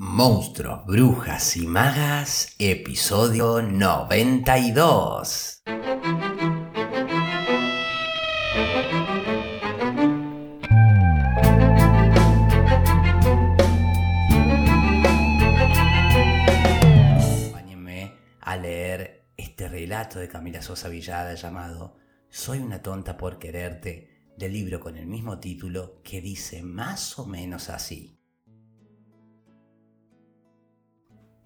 Monstruos, Brujas y Magas, episodio 92. Acompáñenme a leer este relato de Camila Sosa Villada llamado Soy una tonta por quererte, del libro con el mismo título que dice más o menos así.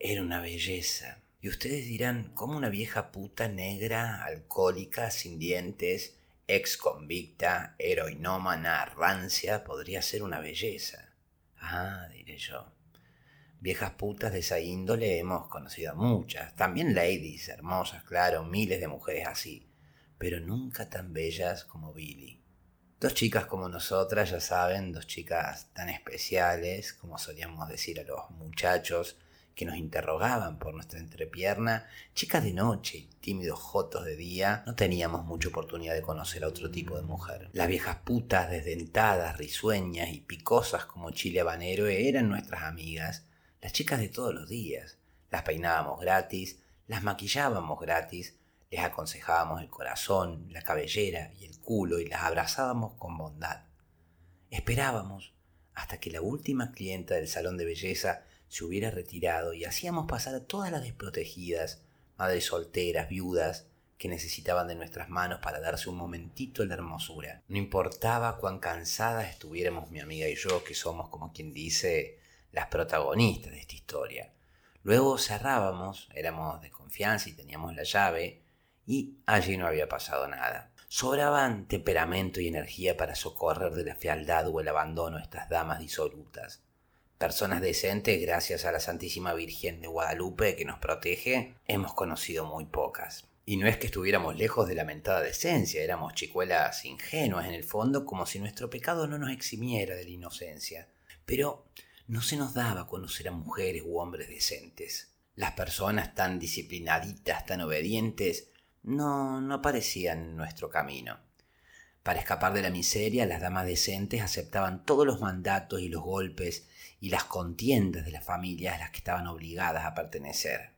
Era una belleza. Y ustedes dirán, ¿cómo una vieja puta negra, alcohólica, sin dientes, ex convicta, heroinómana, rancia, podría ser una belleza? Ah, diré yo. Viejas putas de esa índole hemos conocido muchas, también ladies hermosas, claro, miles de mujeres así, pero nunca tan bellas como Billy. Dos chicas como nosotras, ya saben, dos chicas tan especiales, como solíamos decir a los muchachos, que nos interrogaban por nuestra entrepierna, chicas de noche, tímidos jotos de día, no teníamos mucha oportunidad de conocer a otro tipo de mujer. Las viejas putas desdentadas, risueñas y picosas como chile habanero eran nuestras amigas, las chicas de todos los días. Las peinábamos gratis, las maquillábamos gratis, les aconsejábamos el corazón, la cabellera y el culo y las abrazábamos con bondad. Esperábamos hasta que la última clienta del salón de belleza se hubiera retirado y hacíamos pasar a todas las desprotegidas, madres solteras, viudas, que necesitaban de nuestras manos para darse un momentito en la hermosura. No importaba cuán cansadas estuviéramos mi amiga y yo, que somos, como quien dice, las protagonistas de esta historia. Luego cerrábamos, éramos de confianza y teníamos la llave, y allí no había pasado nada. Sobraban temperamento y energía para socorrer de la fealdad o el abandono a estas damas disolutas. Personas decentes, gracias a la Santísima Virgen de Guadalupe que nos protege, hemos conocido muy pocas. Y no es que estuviéramos lejos de lamentada decencia, éramos chicuelas ingenuas en el fondo, como si nuestro pecado no nos eximiera de la inocencia. Pero no se nos daba conocer a mujeres u hombres decentes. Las personas tan disciplinaditas, tan obedientes, no, no aparecían en nuestro camino. Para escapar de la miseria, las damas decentes aceptaban todos los mandatos y los golpes y las contiendas de las familias a las que estaban obligadas a pertenecer.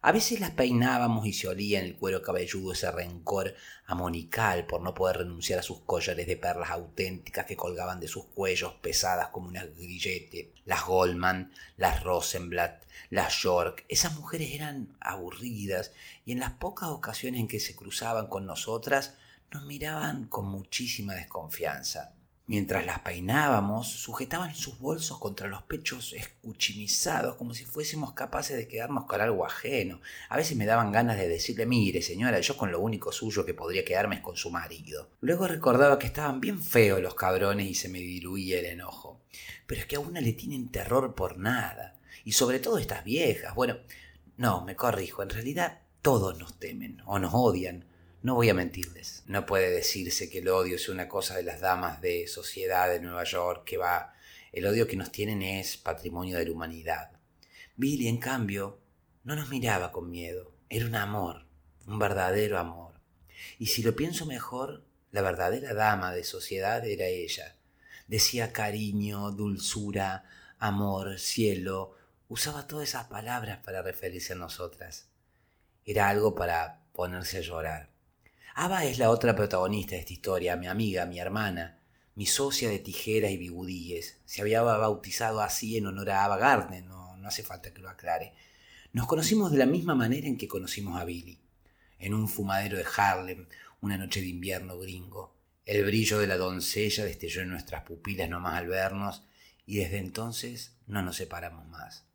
A veces las peinábamos y se olía en el cuero cabelludo ese rencor amonical por no poder renunciar a sus collares de perlas auténticas que colgaban de sus cuellos pesadas como una grillete. Las Goldman, las Rosenblatt, las York, esas mujeres eran aburridas y en las pocas ocasiones en que se cruzaban con nosotras nos miraban con muchísima desconfianza. Mientras las peinábamos, sujetaban sus bolsos contra los pechos escuchimizados, como si fuésemos capaces de quedarnos con algo ajeno. A veces me daban ganas de decirle, mire, señora, yo con lo único suyo que podría quedarme es con su marido. Luego recordaba que estaban bien feos los cabrones y se me diluía el enojo. Pero es que a una le tienen terror por nada. Y sobre todo estas viejas. Bueno, no, me corrijo, en realidad todos nos temen o nos odian no voy a mentirles, no puede decirse que el odio sea una cosa de las damas de sociedad de Nueva York que va... El odio que nos tienen es patrimonio de la humanidad. Billy, en cambio, no nos miraba con miedo. Era un amor, un verdadero amor. Y si lo pienso mejor, la verdadera dama de sociedad era ella. Decía cariño, dulzura, amor, cielo. Usaba todas esas palabras para referirse a nosotras. Era algo para ponerse a llorar. Ava es la otra protagonista de esta historia, mi amiga, mi hermana, mi socia de tijeras y bigudíes. Se había bautizado así en honor a Ava Gardner, no, no hace falta que lo aclare. Nos conocimos de la misma manera en que conocimos a Billy, en un fumadero de Harlem, una noche de invierno gringo. El brillo de la doncella destelló en nuestras pupilas nomás al vernos y desde entonces no nos separamos más.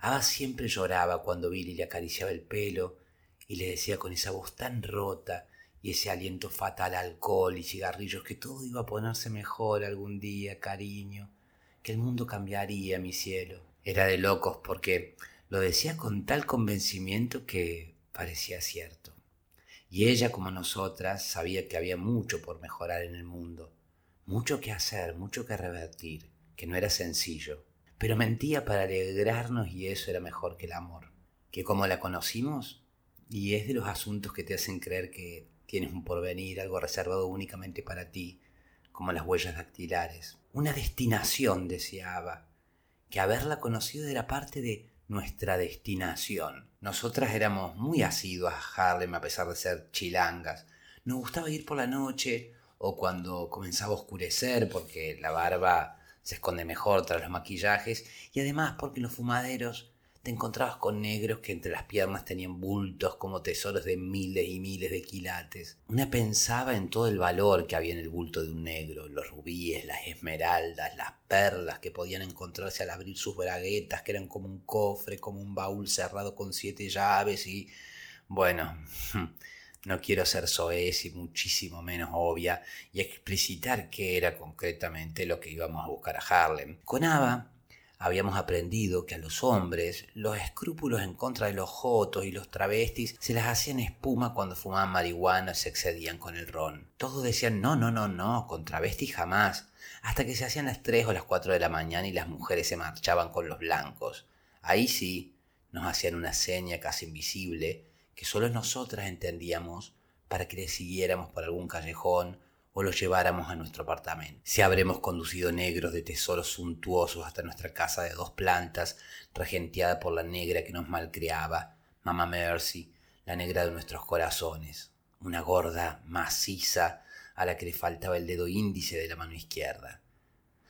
Ava siempre lloraba cuando Billy le acariciaba el pelo y le decía con esa voz tan rota y ese aliento fatal alcohol y cigarrillos, que todo iba a ponerse mejor algún día, cariño, que el mundo cambiaría, mi cielo. Era de locos porque lo decía con tal convencimiento que parecía cierto. Y ella, como nosotras, sabía que había mucho por mejorar en el mundo, mucho que hacer, mucho que revertir, que no era sencillo. Pero mentía para alegrarnos y eso era mejor que el amor. Que como la conocimos, y es de los asuntos que te hacen creer que Tienes un porvenir, algo reservado únicamente para ti, como las huellas dactilares. Una destinación, deseaba. que haberla conocido era parte de nuestra destinación. Nosotras éramos muy asiduas a Harlem a pesar de ser chilangas. Nos gustaba ir por la noche o cuando comenzaba a oscurecer porque la barba se esconde mejor tras los maquillajes y además porque los fumaderos te encontrabas con negros que entre las piernas tenían bultos como tesoros de miles y miles de quilates. Una pensaba en todo el valor que había en el bulto de un negro, los rubíes, las esmeraldas, las perlas que podían encontrarse al abrir sus braguetas, que eran como un cofre, como un baúl cerrado con siete llaves y... bueno... No quiero ser soez y muchísimo menos obvia y explicitar qué era concretamente lo que íbamos a buscar a Harlem. Con Ava habíamos aprendido que a los hombres los escrúpulos en contra de los jotos y los travestis se las hacían espuma cuando fumaban marihuana o se excedían con el ron. Todos decían no, no, no, no, con travestis jamás, hasta que se hacían las 3 o las 4 de la mañana y las mujeres se marchaban con los blancos. Ahí sí nos hacían una seña casi invisible que solo nosotras entendíamos para que le siguiéramos por algún callejón o lo lleváramos a nuestro apartamento. Si habremos conducido negros de tesoros suntuosos hasta nuestra casa de dos plantas, regenteada por la negra que nos malcriaba, Mamá Mercy, la negra de nuestros corazones, una gorda maciza a la que le faltaba el dedo índice de la mano izquierda.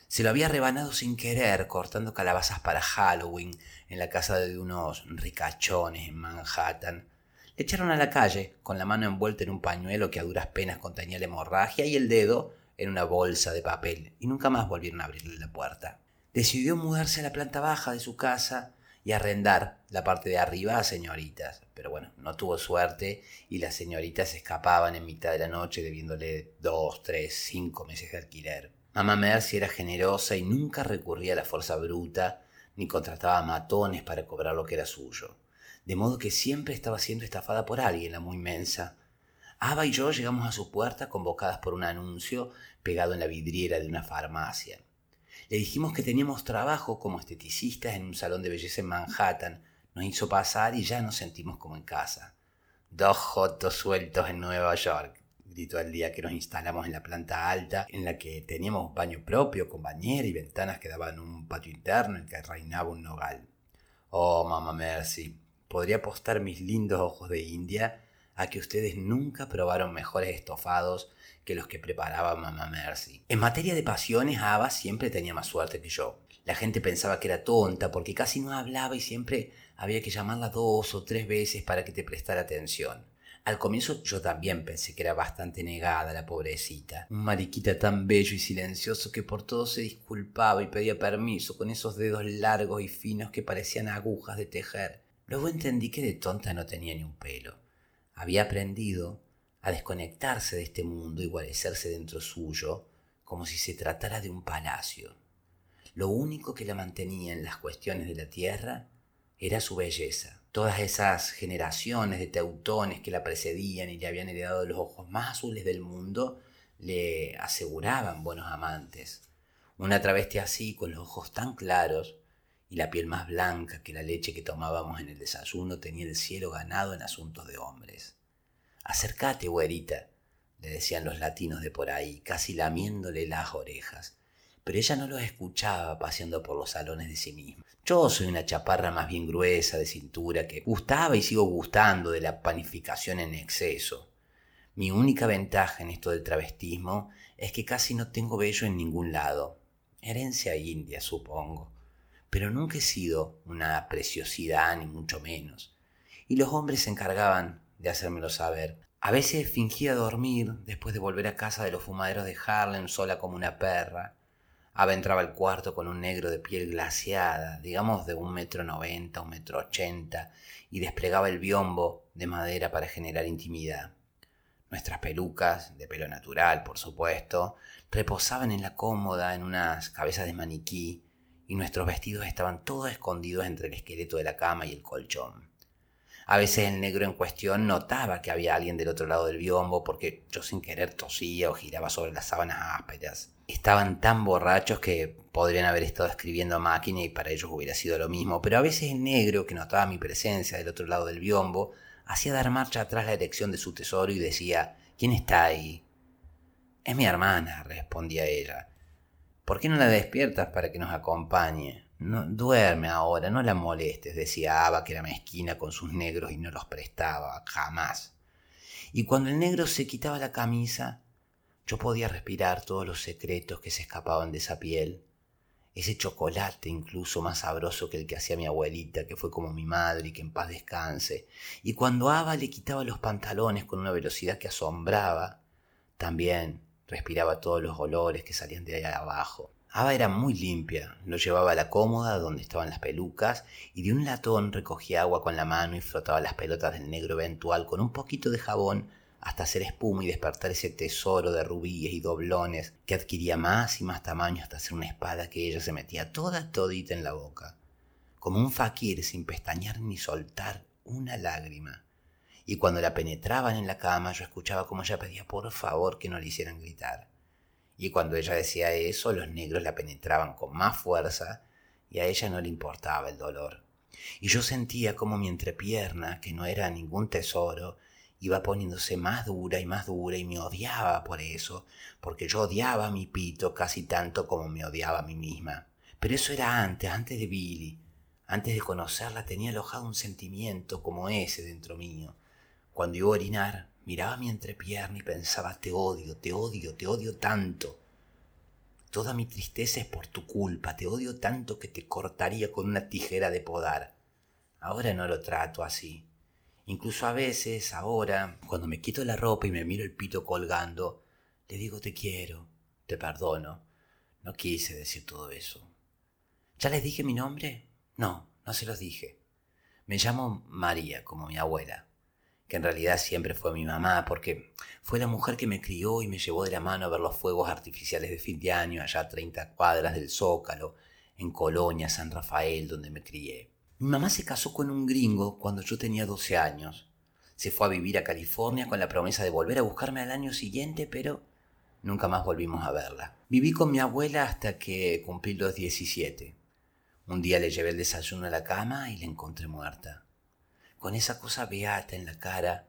Se lo había rebanado sin querer, cortando calabazas para Halloween en la casa de unos ricachones en Manhattan, le echaron a la calle, con la mano envuelta en un pañuelo que a duras penas contenía la hemorragia y el dedo en una bolsa de papel, y nunca más volvieron a abrirle la puerta. Decidió mudarse a la planta baja de su casa y arrendar la parte de arriba a señoritas. Pero bueno, no tuvo suerte y las señoritas escapaban en mitad de la noche debiéndole dos, tres, cinco meses de alquiler. Mamá Mercy era generosa y nunca recurría a la fuerza bruta ni contrataba matones para cobrar lo que era suyo de modo que siempre estaba siendo estafada por alguien, la muy mensa. Ava y yo llegamos a su puerta convocadas por un anuncio pegado en la vidriera de una farmacia. Le dijimos que teníamos trabajo como esteticistas en un salón de belleza en Manhattan. Nos hizo pasar y ya nos sentimos como en casa. Dos jotos sueltos en Nueva York, gritó el día que nos instalamos en la planta alta, en la que teníamos baño propio, con bañera y ventanas que daban un patio interno en que reinaba un nogal. Oh, mamá Mercy, podría apostar mis lindos ojos de India a que ustedes nunca probaron mejores estofados que los que preparaba Mamá Mercy. En materia de pasiones, Ava siempre tenía más suerte que yo. La gente pensaba que era tonta porque casi no hablaba y siempre había que llamarla dos o tres veces para que te prestara atención. Al comienzo yo también pensé que era bastante negada la pobrecita. Un mariquita tan bello y silencioso que por todo se disculpaba y pedía permiso con esos dedos largos y finos que parecían agujas de tejer. Luego entendí que de tonta no tenía ni un pelo. Había aprendido a desconectarse de este mundo y guarecerse dentro suyo como si se tratara de un palacio. Lo único que la mantenía en las cuestiones de la tierra era su belleza. Todas esas generaciones de teutones que la precedían y le habían heredado los ojos más azules del mundo le aseguraban buenos amantes. Una travesti así, con los ojos tan claros, y la piel más blanca que la leche que tomábamos en el desayuno tenía el cielo ganado en asuntos de hombres. Acércate, güerita, le decían los latinos de por ahí, casi lamiéndole las orejas. Pero ella no los escuchaba paseando por los salones de sí misma. Yo soy una chaparra más bien gruesa de cintura que gustaba y sigo gustando de la panificación en exceso. Mi única ventaja en esto del travestismo es que casi no tengo vello en ningún lado. Herencia india, supongo pero nunca he sido una preciosidad ni mucho menos. Y los hombres se encargaban de hacérmelo saber. A veces fingía dormir después de volver a casa de los fumaderos de Harlem sola como una perra. Ava entraba al cuarto con un negro de piel glaciada, digamos de un metro noventa, un metro ochenta, y desplegaba el biombo de madera para generar intimidad. Nuestras pelucas, de pelo natural, por supuesto, reposaban en la cómoda en unas cabezas de maniquí, y nuestros vestidos estaban todos escondidos entre el esqueleto de la cama y el colchón. A veces el negro en cuestión notaba que había alguien del otro lado del biombo porque yo sin querer tosía o giraba sobre las sábanas ásperas. Estaban tan borrachos que podrían haber estado escribiendo a máquina y para ellos hubiera sido lo mismo, pero a veces el negro que notaba mi presencia del otro lado del biombo hacía dar marcha atrás la erección de su tesoro y decía, ¿quién está ahí? Es mi hermana, respondía ella. ¿Por qué no la despiertas para que nos acompañe? No, duerme ahora, no la molestes, decía Ava, que era mezquina con sus negros y no los prestaba, jamás. Y cuando el negro se quitaba la camisa, yo podía respirar todos los secretos que se escapaban de esa piel. Ese chocolate incluso más sabroso que el que hacía mi abuelita, que fue como mi madre y que en paz descanse. Y cuando Ava le quitaba los pantalones con una velocidad que asombraba, también respiraba todos los olores que salían de allá abajo. Ava era muy limpia, lo llevaba a la cómoda donde estaban las pelucas y de un latón recogía agua con la mano y frotaba las pelotas del negro eventual con un poquito de jabón hasta hacer espuma y despertar ese tesoro de rubíes y doblones que adquiría más y más tamaño hasta hacer una espada que ella se metía toda todita en la boca, como un fakir sin pestañear ni soltar una lágrima. Y cuando la penetraban en la cama yo escuchaba como ella pedía por favor que no le hicieran gritar. Y cuando ella decía eso, los negros la penetraban con más fuerza y a ella no le importaba el dolor. Y yo sentía como mi entrepierna, que no era ningún tesoro, iba poniéndose más dura y más dura y me odiaba por eso, porque yo odiaba a mi pito casi tanto como me odiaba a mí misma. Pero eso era antes, antes de Billy. Antes de conocerla tenía alojado un sentimiento como ese dentro mío. Cuando iba a orinar, miraba mi entrepierna y pensaba, te odio, te odio, te odio tanto. Toda mi tristeza es por tu culpa, te odio tanto que te cortaría con una tijera de podar. Ahora no lo trato así. Incluso a veces, ahora, cuando me quito la ropa y me miro el pito colgando, le digo te quiero, te perdono. No quise decir todo eso. ¿Ya les dije mi nombre? No, no se los dije. Me llamo María, como mi abuela, que en realidad siempre fue mi mamá, porque fue la mujer que me crió y me llevó de la mano a ver los fuegos artificiales de fin de año allá a 30 cuadras del Zócalo, en Colonia, San Rafael, donde me crié. Mi mamá se casó con un gringo cuando yo tenía 12 años. Se fue a vivir a California con la promesa de volver a buscarme al año siguiente, pero nunca más volvimos a verla. Viví con mi abuela hasta que cumplí los 17. Un día le llevé el desayuno a la cama y la encontré muerta, con esa cosa beata en la cara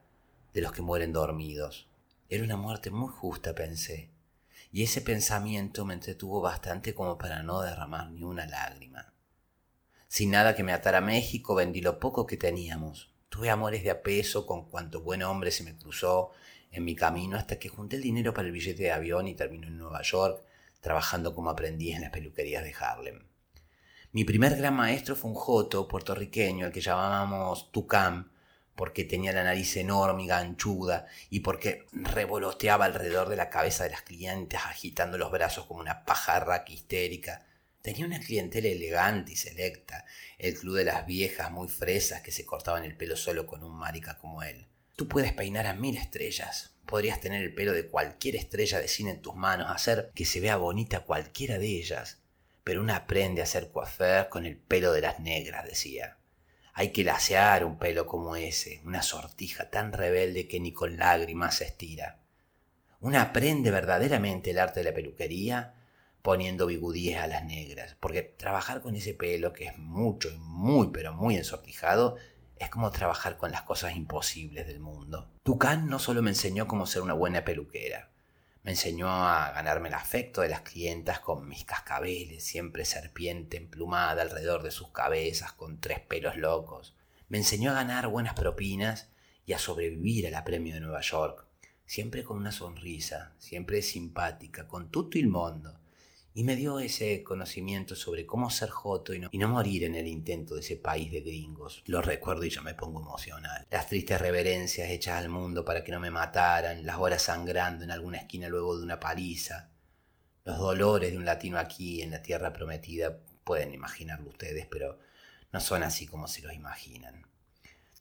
de los que mueren dormidos. Era una muerte muy justa, pensé, y ese pensamiento me entretuvo bastante como para no derramar ni una lágrima. Sin nada que me atara a México, vendí lo poco que teníamos. Tuve amores de apeso con cuanto buen hombre se me cruzó en mi camino hasta que junté el dinero para el billete de avión y terminé en Nueva York trabajando como aprendiz en las peluquerías de Harlem. Mi primer gran maestro fue un joto puertorriqueño al que llamábamos Tucam, porque tenía la nariz enorme y ganchuda y porque revoloteaba alrededor de la cabeza de las clientes agitando los brazos como una pajarra histérica. Tenía una clientela elegante y selecta, el club de las viejas muy fresas que se cortaban el pelo solo con un marica como él. Tú puedes peinar a mil estrellas, podrías tener el pelo de cualquier estrella de cine en tus manos, hacer que se vea bonita cualquiera de ellas, pero uno aprende a hacer coiffeur con el pelo de las negras, decía. Hay que lasear un pelo como ese, una sortija tan rebelde que ni con lágrimas se estira. Uno aprende verdaderamente el arte de la peluquería poniendo bigudíes a las negras, porque trabajar con ese pelo que es mucho y muy pero muy ensortijado es como trabajar con las cosas imposibles del mundo. Tucán no solo me enseñó cómo ser una buena peluquera, me enseñó a ganarme el afecto de las clientas con mis cascabeles, siempre serpiente emplumada alrededor de sus cabezas con tres pelos locos. Me enseñó a ganar buenas propinas y a sobrevivir al apremio de Nueva York, siempre con una sonrisa, siempre simpática, con tutto il mondo y me dio ese conocimiento sobre cómo ser joto y no, morir en el intento de ese país de gringos. Lo recuerdo y yo me pongo emocional. Las tristes reverencias hechas al mundo para que no me mataran, las horas sangrando en alguna esquina luego de una paliza, los dolores de un latino aquí en la tierra prometida, pueden imaginarlo ustedes, pero no son así como se los imaginan.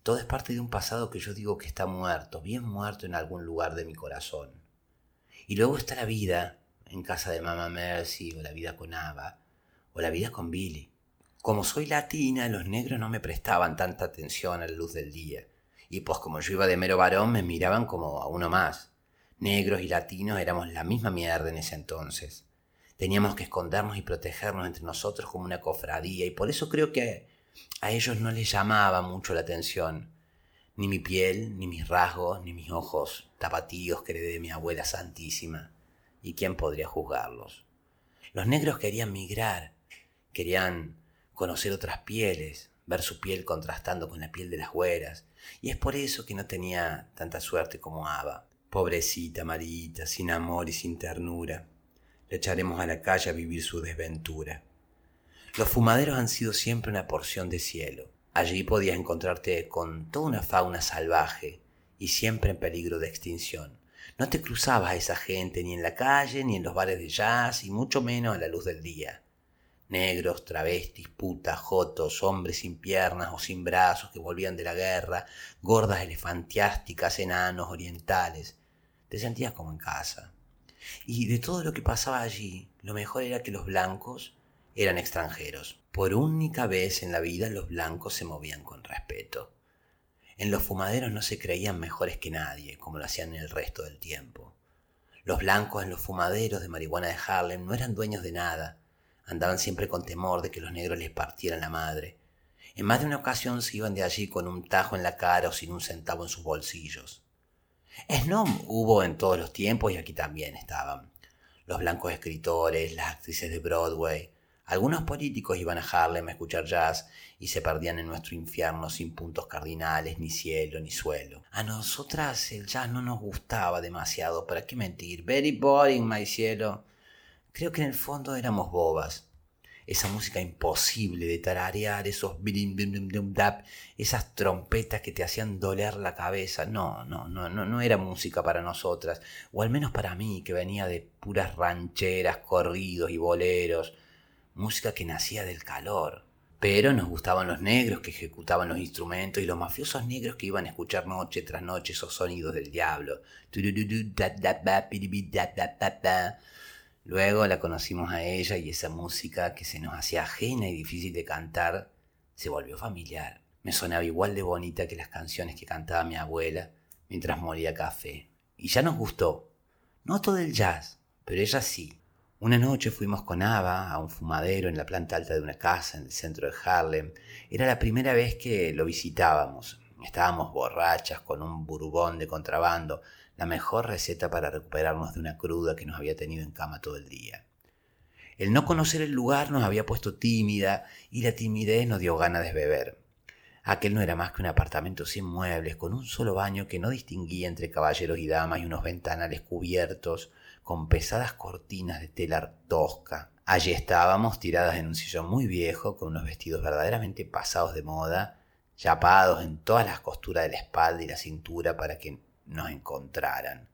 Todo es parte de un pasado que yo digo que está muerto, bien muerto en algún lugar de mi corazón. Y luego está la vida en casa de Mama Mercy, o la vida con Ava, o la vida con Billy. Como soy latina, los negros no me prestaban tanta atención a la luz del día, y pues como yo iba de mero varón, me miraban como a uno más. Negros y latinos éramos la misma mierda en ese entonces. Teníamos que escondernos y protegernos entre nosotros como una cofradía, y por eso creo que a ellos no les llamaba mucho la atención. Ni mi piel, ni mis rasgos, ni mis ojos tapatíos que heredé de mi abuela santísima y quién podría juzgarlos. Los negros querían migrar, querían conocer otras pieles, ver su piel contrastando con la piel de las güeras, y es por eso que no tenía tanta suerte como Ava. Pobrecita Marita, sin amor y sin ternura. Le echaremos a la calle a vivir su desventura. Los fumaderos han sido siempre una porción de cielo. Allí podías encontrarte con toda una fauna salvaje y siempre en peligro de extinción. No te cruzabas a esa gente ni en la calle, ni en los bares de jazz, y mucho menos a la luz del día. Negros, travestis, putas, jotos, hombres sin piernas o sin brazos que volvían de la guerra, gordas elefantiásticas, enanos, orientales. Te sentías como en casa. Y de todo lo que pasaba allí, lo mejor era que los blancos eran extranjeros. Por única vez en la vida los blancos se movían con respeto. En los fumaderos no se creían mejores que nadie, como lo hacían en el resto del tiempo. Los blancos en los fumaderos de marihuana de Harlem no eran dueños de nada, andaban siempre con temor de que los negros les partieran la madre. En más de una ocasión se iban de allí con un tajo en la cara o sin un centavo en sus bolsillos. Snom hubo en todos los tiempos y aquí también estaban. Los blancos escritores, las actrices de Broadway, algunos políticos iban a Harlem a escuchar jazz y se perdían en nuestro infierno sin puntos cardinales, ni cielo, ni suelo. A nosotras el jazz no nos gustaba demasiado, ¿para qué mentir? Very boring, my cielo. Creo que en el fondo éramos bobas. Esa música imposible de tararear, esos esas trompetas que te hacían doler la cabeza. No, no, no, no, no era música para nosotras, o al menos para mí, que venía de puras rancheras, corridos y boleros música que nacía del calor. Pero nos gustaban los negros que ejecutaban los instrumentos y los mafiosos negros que iban a escuchar noche tras noche esos sonidos del diablo. Luego la conocimos a ella y esa música que se nos hacía ajena y difícil de cantar se volvió familiar. Me sonaba igual de bonita que las canciones que cantaba mi abuela mientras moría café. Y ya nos gustó. No todo el jazz, pero ella sí. Una noche fuimos con Ava a un fumadero en la planta alta de una casa en el centro de Harlem. Era la primera vez que lo visitábamos. Estábamos borrachas con un burbón de contrabando, la mejor receta para recuperarnos de una cruda que nos había tenido en cama todo el día. El no conocer el lugar nos había puesto tímida y la timidez nos dio ganas de beber. Aquel no era más que un apartamento sin muebles, con un solo baño que no distinguía entre caballeros y damas y unos ventanales cubiertos con pesadas cortinas de tela tosca. Allí estábamos tiradas en un sillón muy viejo, con unos vestidos verdaderamente pasados de moda, chapados en todas las costuras de la espalda y la cintura para que nos encontraran.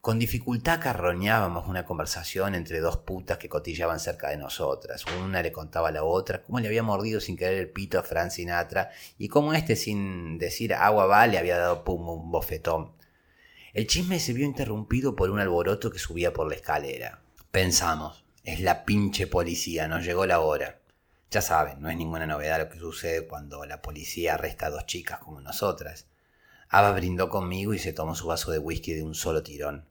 Con dificultad carroñábamos una conversación entre dos putas que cotillaban cerca de nosotras. Una le contaba a la otra cómo le había mordido sin querer el pito a Fran Sinatra y cómo éste, sin decir agua va, le había dado pum un bofetón. El chisme se vio interrumpido por un alboroto que subía por la escalera. Pensamos, es la pinche policía, nos llegó la hora. Ya saben, no es ninguna novedad lo que sucede cuando la policía arresta a dos chicas como nosotras. Ava brindó conmigo y se tomó su vaso de whisky de un solo tirón.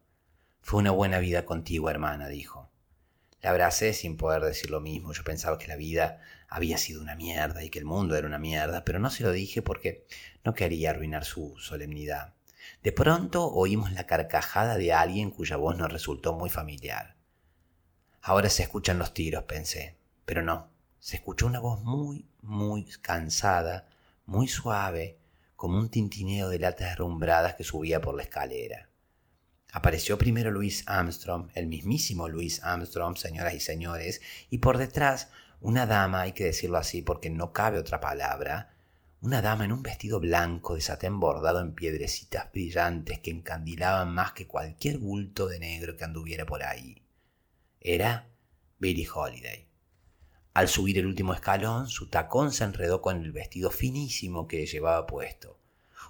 Fue una buena vida contigo, hermana, dijo. La abracé sin poder decir lo mismo. Yo pensaba que la vida había sido una mierda y que el mundo era una mierda, pero no se lo dije porque no quería arruinar su solemnidad. De pronto oímos la carcajada de alguien cuya voz nos resultó muy familiar. Ahora se escuchan los tiros, pensé, pero no, se escuchó una voz muy, muy cansada, muy suave, como un tintineo de latas derrumbradas que subía por la escalera. Apareció primero Luis Armstrong, el mismísimo Luis Armstrong, señoras y señores, y por detrás una dama, hay que decirlo así porque no cabe otra palabra, una dama en un vestido blanco de satén bordado en piedrecitas brillantes que encandilaban más que cualquier bulto de negro que anduviera por ahí. Era Billie Holiday. Al subir el último escalón, su tacón se enredó con el vestido finísimo que llevaba puesto.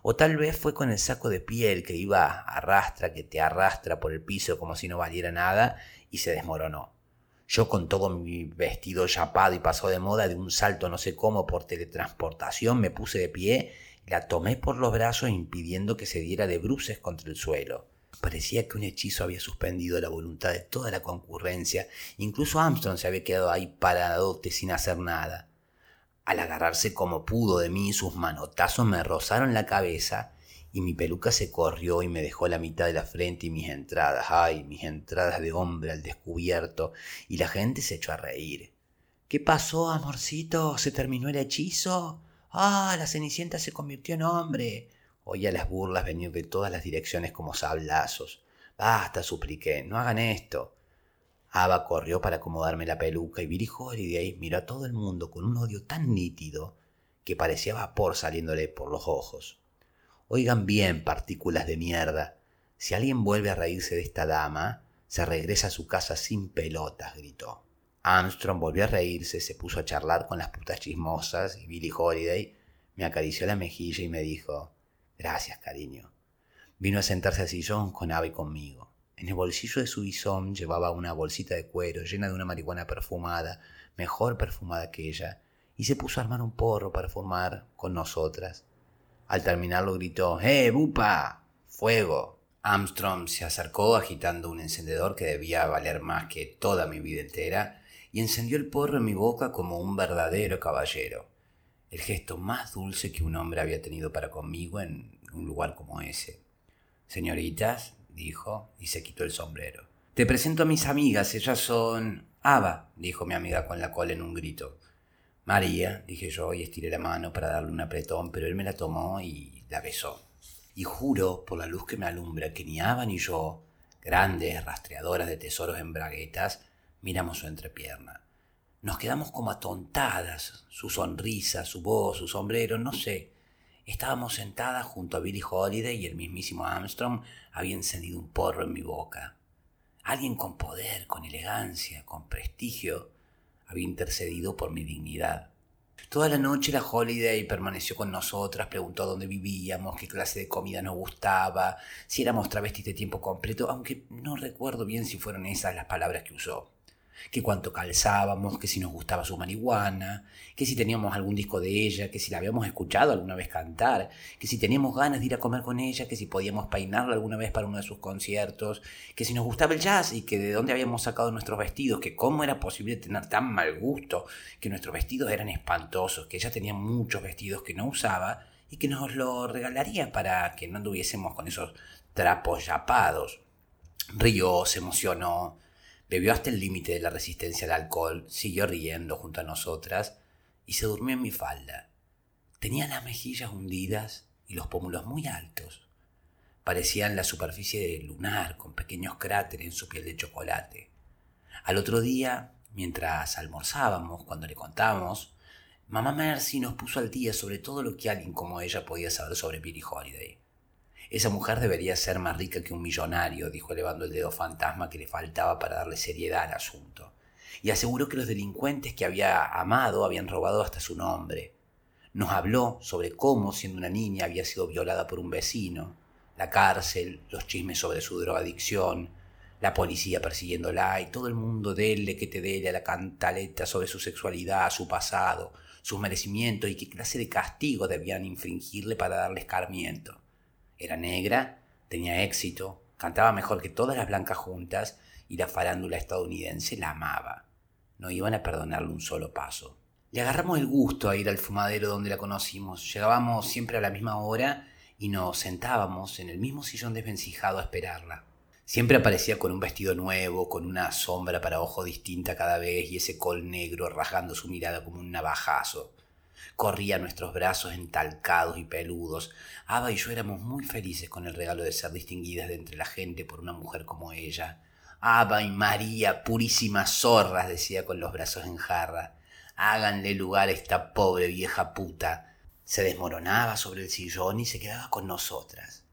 O tal vez fue con el saco de piel que iba arrastra, que te arrastra por el piso como si no valiera nada, y se desmoronó. Yo con todo mi vestido chapado y pasado de moda, de un salto no sé cómo por teletransportación, me puse de pie, la tomé por los brazos impidiendo que se diera de bruces contra el suelo. Parecía que un hechizo había suspendido la voluntad de toda la concurrencia. Incluso Armstrong se había quedado ahí paradote sin hacer nada. Al agarrarse como pudo de mí, sus manotazos me rozaron la cabeza y mi peluca se corrió y me dejó la mitad de la frente y mis entradas, ay, mis entradas de hombre al descubierto, y la gente se echó a reír. ¿Qué pasó, amorcito? ¿Se terminó el hechizo? ¡Ah, la Cenicienta se convirtió en hombre! Oía las burlas venir de todas las direcciones como sablazos. Basta, supliqué, no hagan esto. Ava corrió para acomodarme la peluca y Billy Holiday miró a todo el mundo con un odio tan nítido que parecía vapor saliéndole por los ojos. Oigan bien, partículas de mierda. Si alguien vuelve a reírse de esta dama, se regresa a su casa sin pelotas, gritó. Armstrong volvió a reírse, se puso a charlar con las putas chismosas y Billy Holiday me acarició la mejilla y me dijo, gracias, cariño. Vino a sentarse al sillón con Ava y conmigo. En el bolsillo de su bisón llevaba una bolsita de cuero llena de una marihuana perfumada, mejor perfumada que ella, y se puso a armar un porro para fumar con nosotras. Al terminarlo gritó, ¡Eh, bupa! ¡Fuego! Armstrong se acercó agitando un encendedor que debía valer más que toda mi vida entera y encendió el porro en mi boca como un verdadero caballero. El gesto más dulce que un hombre había tenido para conmigo en un lugar como ese. Señoritas, dijo, y se quitó el sombrero. Te presento a mis amigas, ellas son... Ava, dijo mi amiga con la cola en un grito. María, dije yo, y estiré la mano para darle un apretón, pero él me la tomó y la besó. Y juro, por la luz que me alumbra, que ni Ava ni yo, grandes rastreadoras de tesoros en braguetas, miramos su entrepierna. Nos quedamos como atontadas, su sonrisa, su voz, su sombrero, no sé. Estábamos sentadas junto a Billy Holiday y el mismísimo Armstrong había encendido un porro en mi boca. Alguien con poder, con elegancia, con prestigio, había intercedido por mi dignidad. Toda la noche la Holiday permaneció con nosotras, preguntó dónde vivíamos, qué clase de comida nos gustaba, si éramos travestis de tiempo completo, aunque no recuerdo bien si fueron esas las palabras que usó que cuánto calzábamos, que si nos gustaba su marihuana, que si teníamos algún disco de ella, que si la habíamos escuchado alguna vez cantar, que si teníamos ganas de ir a comer con ella, que si podíamos peinarla alguna vez para uno de sus conciertos, que si nos gustaba el jazz y que de dónde habíamos sacado nuestros vestidos, que cómo era posible tener tan mal gusto, que nuestros vestidos eran espantosos, que ella tenía muchos vestidos que no usaba y que nos lo regalaría para que no anduviésemos con esos trapos yapados. Rió, se emocionó, Bebió hasta el límite de la resistencia al alcohol, siguió riendo junto a nosotras y se durmió en mi falda. Tenía las mejillas hundidas y los pómulos muy altos. Parecían la superficie lunar con pequeños cráteres en su piel de chocolate. Al otro día, mientras almorzábamos, cuando le contamos, mamá Mercy nos puso al día sobre todo lo que alguien como ella podía saber sobre Billie Holiday. Esa mujer debería ser más rica que un millonario, dijo elevando el dedo fantasma que le faltaba para darle seriedad al asunto. Y aseguró que los delincuentes que había amado habían robado hasta su nombre. Nos habló sobre cómo, siendo una niña, había sido violada por un vecino, la cárcel, los chismes sobre su drogadicción, la policía persiguiéndola y todo el mundo dele que te dele a la cantaleta sobre su sexualidad, su pasado, sus merecimientos y qué clase de castigo debían infringirle para darle escarmiento. Era negra, tenía éxito, cantaba mejor que todas las blancas juntas y la farándula estadounidense la amaba. No iban a perdonarle un solo paso. Le agarramos el gusto a ir al fumadero donde la conocimos. Llegábamos siempre a la misma hora y nos sentábamos en el mismo sillón desvencijado a esperarla. Siempre aparecía con un vestido nuevo, con una sombra para ojo distinta cada vez y ese col negro rasgando su mirada como un navajazo corría a nuestros brazos entalcados y peludos. Ava y yo éramos muy felices con el regalo de ser distinguidas de entre la gente por una mujer como ella. Ava y María, purísimas zorras, decía con los brazos en jarra. Háganle lugar a esta pobre vieja puta. Se desmoronaba sobre el sillón y se quedaba con nosotras.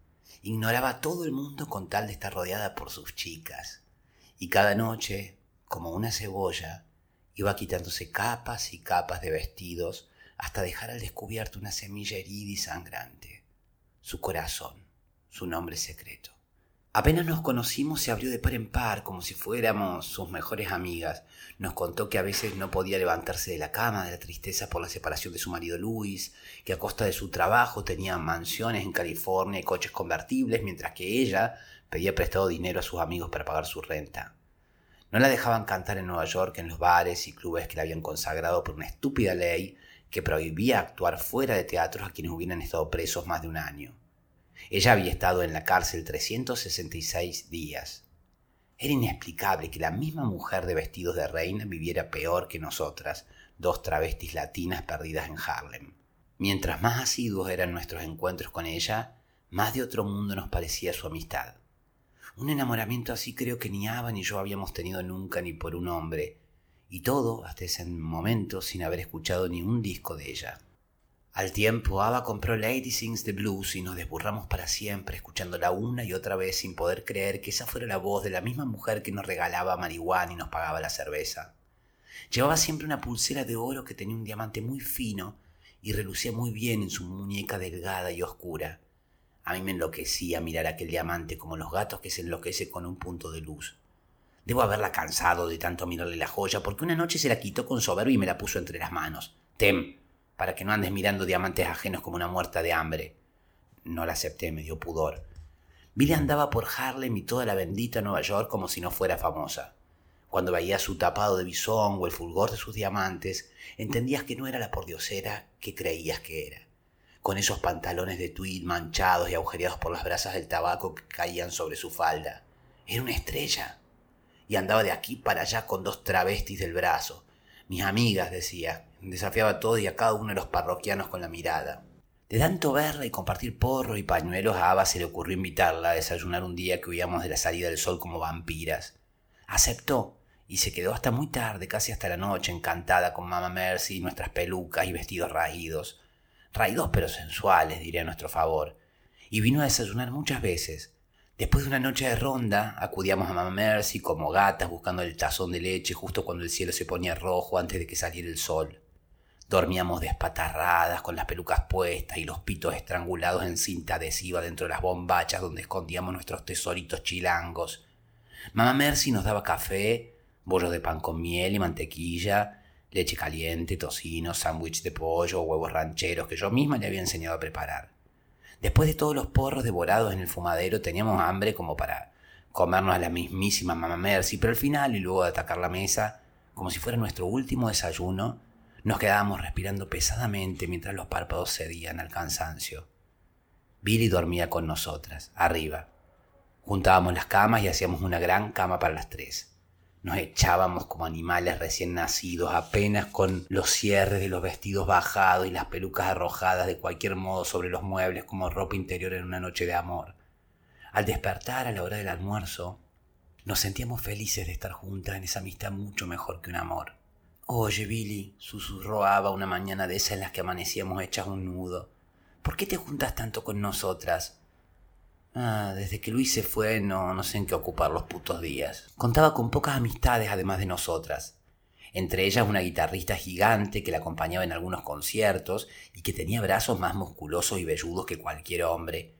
Ignoraba a todo el mundo con tal de estar rodeada por sus chicas. Y cada noche, como una cebolla, iba quitándose capas y capas de vestidos hasta dejar al descubierto una semilla herida y sangrante, su corazón, su nombre secreto. Apenas nos conocimos se abrió de par en par como si fuéramos sus mejores amigas. Nos contó que a veces no podía levantarse de la cama de la tristeza por la separación de su marido Luis, que a costa de su trabajo tenía mansiones en California y coches convertibles, mientras que ella pedía prestado dinero a sus amigos para pagar su renta. No la dejaban cantar en Nueva York en los bares y clubes que la habían consagrado por una estúpida ley que prohibía actuar fuera de teatros a quienes hubieran estado presos más de un año. Ella había estado en la cárcel 366 días. Era inexplicable que la misma mujer de vestidos de reina viviera peor que nosotras, dos travestis latinas perdidas en Harlem. Mientras más asiduos eran nuestros encuentros con ella, más de otro mundo nos parecía su amistad. Un enamoramiento así creo que ni Ava ni yo habíamos tenido nunca ni por un hombre, y todo hasta ese momento sin haber escuchado ni un disco de ella. Al tiempo, Ava compró Lady Sings the Blues y nos desburramos para siempre, escuchándola una y otra vez sin poder creer que esa fuera la voz de la misma mujer que nos regalaba marihuana y nos pagaba la cerveza. Llevaba siempre una pulsera de oro que tenía un diamante muy fino y relucía muy bien en su muñeca delgada y oscura. A mí me enloquecía mirar aquel diamante como los gatos que se enloquece con un punto de luz. Debo haberla cansado de tanto mirarle la joya porque una noche se la quitó con soberbia y me la puso entre las manos. Tem, para que no andes mirando diamantes ajenos como una muerta de hambre. No la acepté, me dio pudor. Billy andaba por Harlem y toda la bendita Nueva York como si no fuera famosa. Cuando veía su tapado de bisón o el fulgor de sus diamantes, entendías que no era la pordiosera que creías que era. Con esos pantalones de tweed manchados y agujereados por las brasas del tabaco que caían sobre su falda. Era una estrella. Y andaba de aquí para allá con dos travestis del brazo. Mis amigas, decía, Desafiaba a todos y a cada uno de los parroquianos con la mirada. De tanto verla y compartir porro y pañuelos, a Ava se le ocurrió invitarla a desayunar un día que huíamos de la salida del sol como vampiras. Aceptó y se quedó hasta muy tarde, casi hasta la noche, encantada con Mama Mercy, nuestras pelucas y vestidos raídos. Raídos pero sensuales, diría a nuestro favor. Y vino a desayunar muchas veces. Después de una noche de ronda, acudíamos a Mama Mercy como gatas buscando el tazón de leche justo cuando el cielo se ponía rojo antes de que saliera el sol. Dormíamos despatarradas, con las pelucas puestas y los pitos estrangulados en cinta adhesiva dentro de las bombachas donde escondíamos nuestros tesoritos chilangos. Mamá Mercy nos daba café, bollos de pan con miel y mantequilla, leche caliente, tocino, sándwich de pollo, huevos rancheros que yo misma le había enseñado a preparar. Después de todos los porros devorados en el fumadero, teníamos hambre como para comernos a la mismísima Mamá Mercy, pero al final y luego de atacar la mesa, como si fuera nuestro último desayuno, nos quedábamos respirando pesadamente mientras los párpados cedían al cansancio. Billy dormía con nosotras, arriba. Juntábamos las camas y hacíamos una gran cama para las tres. Nos echábamos como animales recién nacidos, apenas con los cierres de los vestidos bajados y las pelucas arrojadas de cualquier modo sobre los muebles como ropa interior en una noche de amor. Al despertar a la hora del almuerzo, nos sentíamos felices de estar juntas en esa amistad mucho mejor que un amor. Oye, Billy, susurró Ava una mañana de esas en las que amanecíamos hechas un nudo. ¿Por qué te juntas tanto con nosotras? Ah, desde que Luis se fue no, no sé en qué ocupar los putos días. Contaba con pocas amistades además de nosotras. Entre ellas una guitarrista gigante que la acompañaba en algunos conciertos y que tenía brazos más musculosos y velludos que cualquier hombre.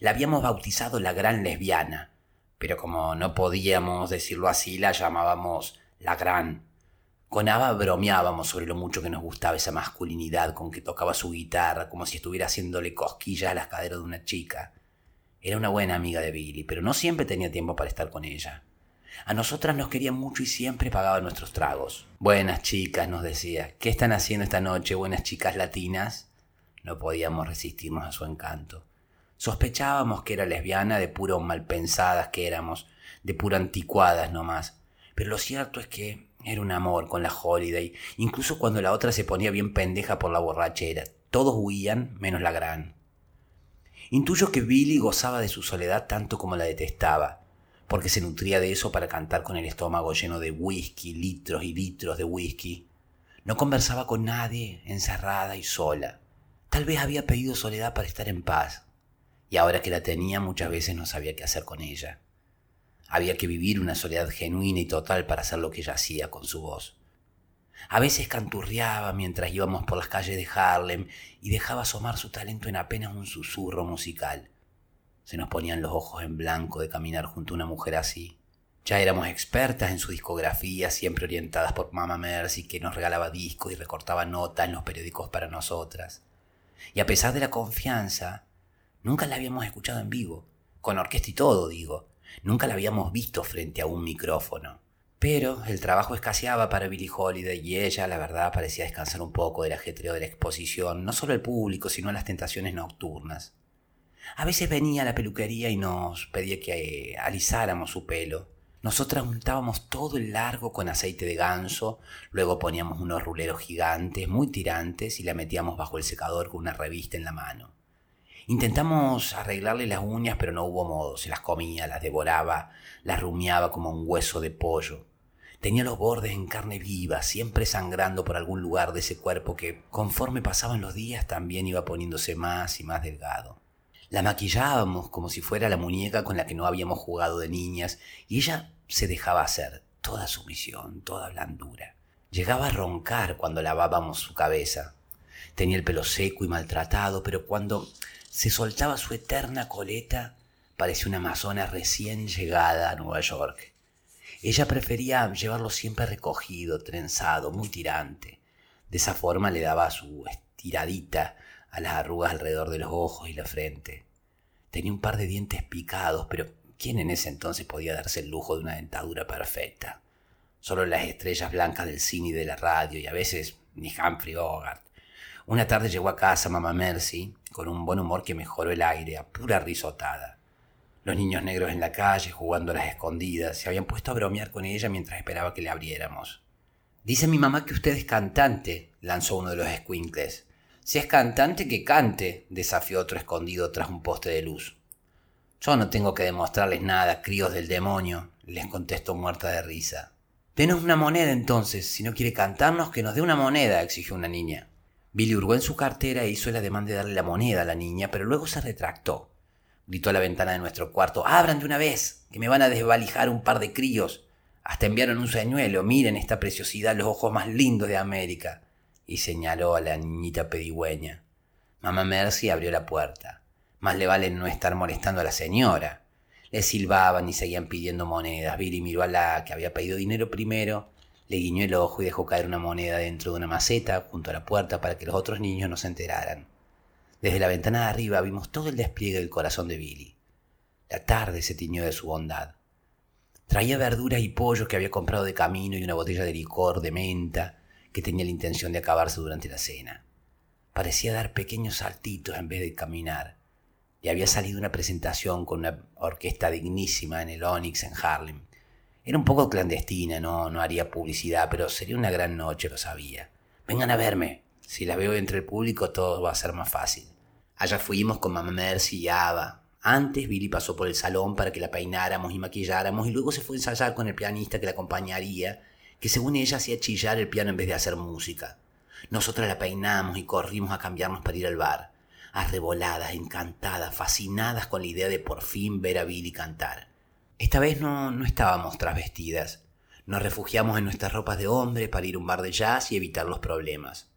La habíamos bautizado la gran lesbiana, pero como no podíamos decirlo así, la llamábamos la gran con Ava bromeábamos sobre lo mucho que nos gustaba esa masculinidad con que tocaba su guitarra, como si estuviera haciéndole cosquillas a las caderas de una chica. Era una buena amiga de Billy, pero no siempre tenía tiempo para estar con ella. A nosotras nos quería mucho y siempre pagaba nuestros tragos. Buenas chicas, nos decía. ¿Qué están haciendo esta noche, buenas chicas latinas? No podíamos resistirnos a su encanto. Sospechábamos que era lesbiana de puro malpensadas que éramos, de puro anticuadas nomás. Pero lo cierto es que era un amor con la Holiday, incluso cuando la otra se ponía bien pendeja por la borrachera. Todos huían, menos la gran. Intuyo que Billy gozaba de su soledad tanto como la detestaba, porque se nutría de eso para cantar con el estómago lleno de whisky, litros y litros de whisky. No conversaba con nadie, encerrada y sola. Tal vez había pedido soledad para estar en paz, y ahora que la tenía muchas veces no sabía qué hacer con ella. Había que vivir una soledad genuina y total para hacer lo que ella hacía con su voz. A veces canturreaba mientras íbamos por las calles de Harlem y dejaba asomar su talento en apenas un susurro musical. Se nos ponían los ojos en blanco de caminar junto a una mujer así. Ya éramos expertas en su discografía, siempre orientadas por Mama Mercy, que nos regalaba discos y recortaba notas en los periódicos para nosotras. Y a pesar de la confianza, nunca la habíamos escuchado en vivo, con orquesta y todo, digo. Nunca la habíamos visto frente a un micrófono. Pero el trabajo escaseaba para Billie Holiday y ella, la verdad, parecía descansar un poco del ajetreo de la exposición, no solo al público, sino a las tentaciones nocturnas. A veces venía a la peluquería y nos pedía que alisáramos su pelo. Nosotras untábamos todo el largo con aceite de ganso, luego poníamos unos ruleros gigantes, muy tirantes, y la metíamos bajo el secador con una revista en la mano. Intentamos arreglarle las uñas, pero no hubo modo. Se las comía, las devoraba, las rumiaba como un hueso de pollo. Tenía los bordes en carne viva, siempre sangrando por algún lugar de ese cuerpo que, conforme pasaban los días, también iba poniéndose más y más delgado. La maquillábamos como si fuera la muñeca con la que no habíamos jugado de niñas, y ella se dejaba hacer, toda sumisión, toda blandura. Llegaba a roncar cuando lavábamos su cabeza. Tenía el pelo seco y maltratado, pero cuando se soltaba su eterna coleta, parecía una amazona recién llegada a Nueva York. Ella prefería llevarlo siempre recogido, trenzado, muy tirante. De esa forma le daba su estiradita a las arrugas alrededor de los ojos y la frente. Tenía un par de dientes picados, pero ¿quién en ese entonces podía darse el lujo de una dentadura perfecta? Solo las estrellas blancas del cine y de la radio, y a veces ni Humphrey Bogart. Una tarde llegó a casa mamá Mercy con un buen humor que mejoró el aire a pura risotada. Los niños negros en la calle jugando a las escondidas se habían puesto a bromear con ella mientras esperaba que le abriéramos. Dice mi mamá que usted es cantante, lanzó uno de los escuincles. Si es cantante, que cante, desafió otro escondido tras un poste de luz. Yo no tengo que demostrarles nada, críos del demonio, les contestó muerta de risa. Denos una moneda entonces, si no quiere cantarnos, que nos dé una moneda, exigió una niña. Billy hurgó en su cartera e hizo el ademán de darle la moneda a la niña, pero luego se retractó. Gritó a la ventana de nuestro cuarto, ¡abran de una vez! que me van a desvalijar un par de críos. Hasta enviaron un señuelo, miren esta preciosidad, los ojos más lindos de América. Y señaló a la niñita pedigüeña. Mamá Mercy abrió la puerta. Más le vale no estar molestando a la señora. Le silbaban y seguían pidiendo monedas. Billy miró a la que había pedido dinero primero le guiñó el ojo y dejó caer una moneda dentro de una maceta junto a la puerta para que los otros niños no se enteraran. Desde la ventana de arriba vimos todo el despliegue del corazón de Billy. La tarde se tiñó de su bondad. Traía verduras y pollo que había comprado de camino y una botella de licor de menta que tenía la intención de acabarse durante la cena. Parecía dar pequeños saltitos en vez de caminar. Y había salido una presentación con una orquesta dignísima en el Onyx en Harlem. Era un poco clandestina, no, no haría publicidad, pero sería una gran noche, lo sabía. Vengan a verme. Si la veo entre el público todo va a ser más fácil. Allá fuimos con mamá Mercy y Ava. Antes Billy pasó por el salón para que la peináramos y maquilláramos y luego se fue a ensayar con el pianista que la acompañaría, que según ella hacía chillar el piano en vez de hacer música. Nosotras la peinamos y corrimos a cambiarnos para ir al bar, arreboladas, encantadas, fascinadas con la idea de por fin ver a Billy cantar. Esta vez no, no estábamos trasvestidas. Nos refugiamos en nuestras ropas de hombre para ir a un bar de jazz y evitar los problemas.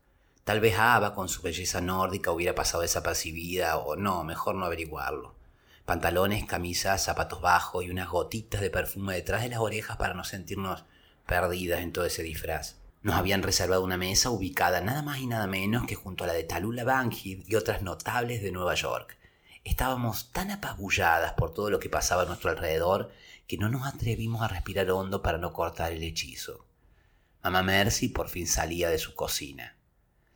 Tal vez Ava, con su belleza nórdica, hubiera pasado desapercibida, o no, mejor no averiguarlo. Pantalones, camisas, zapatos bajos y unas gotitas de perfume detrás de las orejas para no sentirnos perdidas en todo ese disfraz. Nos habían reservado una mesa ubicada nada más y nada menos que junto a la de Talula Bankhead y otras notables de Nueva York, Estábamos tan apabulladas por todo lo que pasaba a nuestro alrededor que no nos atrevimos a respirar hondo para no cortar el hechizo. Mamá Mercy por fin salía de su cocina.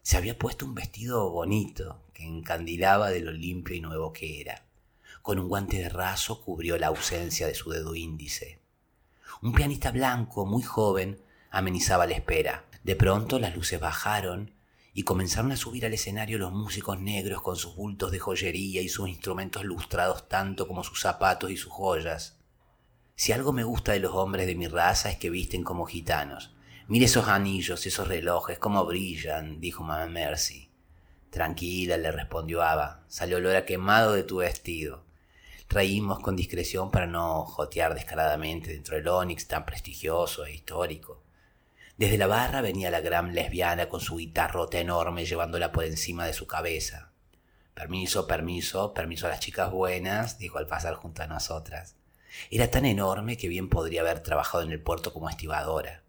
Se había puesto un vestido bonito que encandilaba de lo limpio y nuevo que era. Con un guante de raso cubrió la ausencia de su dedo índice. Un pianista blanco, muy joven, amenizaba la espera. De pronto las luces bajaron y comenzaron a subir al escenario los músicos negros con sus bultos de joyería y sus instrumentos lustrados tanto como sus zapatos y sus joyas. Si algo me gusta de los hombres de mi raza es que visten como gitanos. Mire esos anillos, esos relojes, cómo brillan, dijo mamá Mercy. Tranquila, le respondió Ava, salió olor a quemado de tu vestido. Reímos con discreción para no jotear descaradamente dentro del Onix tan prestigioso e histórico. Desde la barra venía la gran lesbiana con su guitarrota enorme llevándola por encima de su cabeza. Permiso, permiso, permiso a las chicas buenas, dijo al pasar junto a nosotras. Era tan enorme que bien podría haber trabajado en el puerto como estibadora.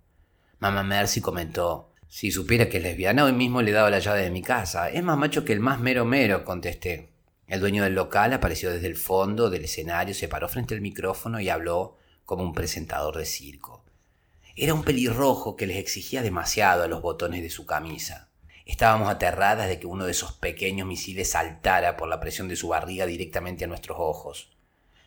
Mamá Mercy comentó, si supiera que es lesbiana, hoy mismo le daba la llave de mi casa. Es más macho que el más mero mero, contesté. El dueño del local apareció desde el fondo del escenario, se paró frente al micrófono y habló como un presentador de circo. Era un pelirrojo que les exigía demasiado a los botones de su camisa. Estábamos aterradas de que uno de esos pequeños misiles saltara por la presión de su barriga directamente a nuestros ojos.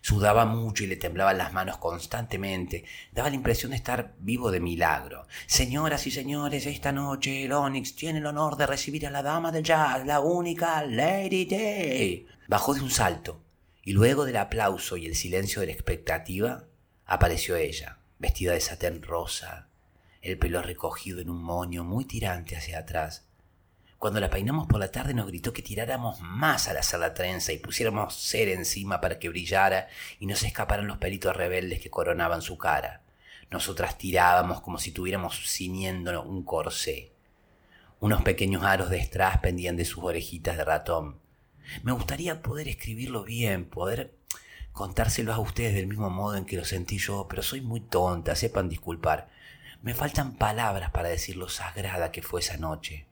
Sudaba mucho y le temblaban las manos constantemente. Daba la impresión de estar vivo de milagro. Señoras y señores, esta noche el Onyx tiene el honor de recibir a la dama del jazz, la única Lady Day. Bajó de un salto y luego del aplauso y el silencio de la expectativa, apareció ella, vestida de satén rosa, el pelo recogido en un moño muy tirante hacia atrás, cuando la peinamos por la tarde nos gritó que tiráramos más al hacer la trenza y pusiéramos cera encima para que brillara y no se escaparan los pelitos rebeldes que coronaban su cara. Nosotras tirábamos como si tuviéramos ciñendo un corsé. Unos pequeños aros de strass pendían de sus orejitas de ratón. Me gustaría poder escribirlo bien, poder contárselo a ustedes del mismo modo en que lo sentí yo, pero soy muy tonta, sepan disculpar. Me faltan palabras para decir lo sagrada que fue esa noche.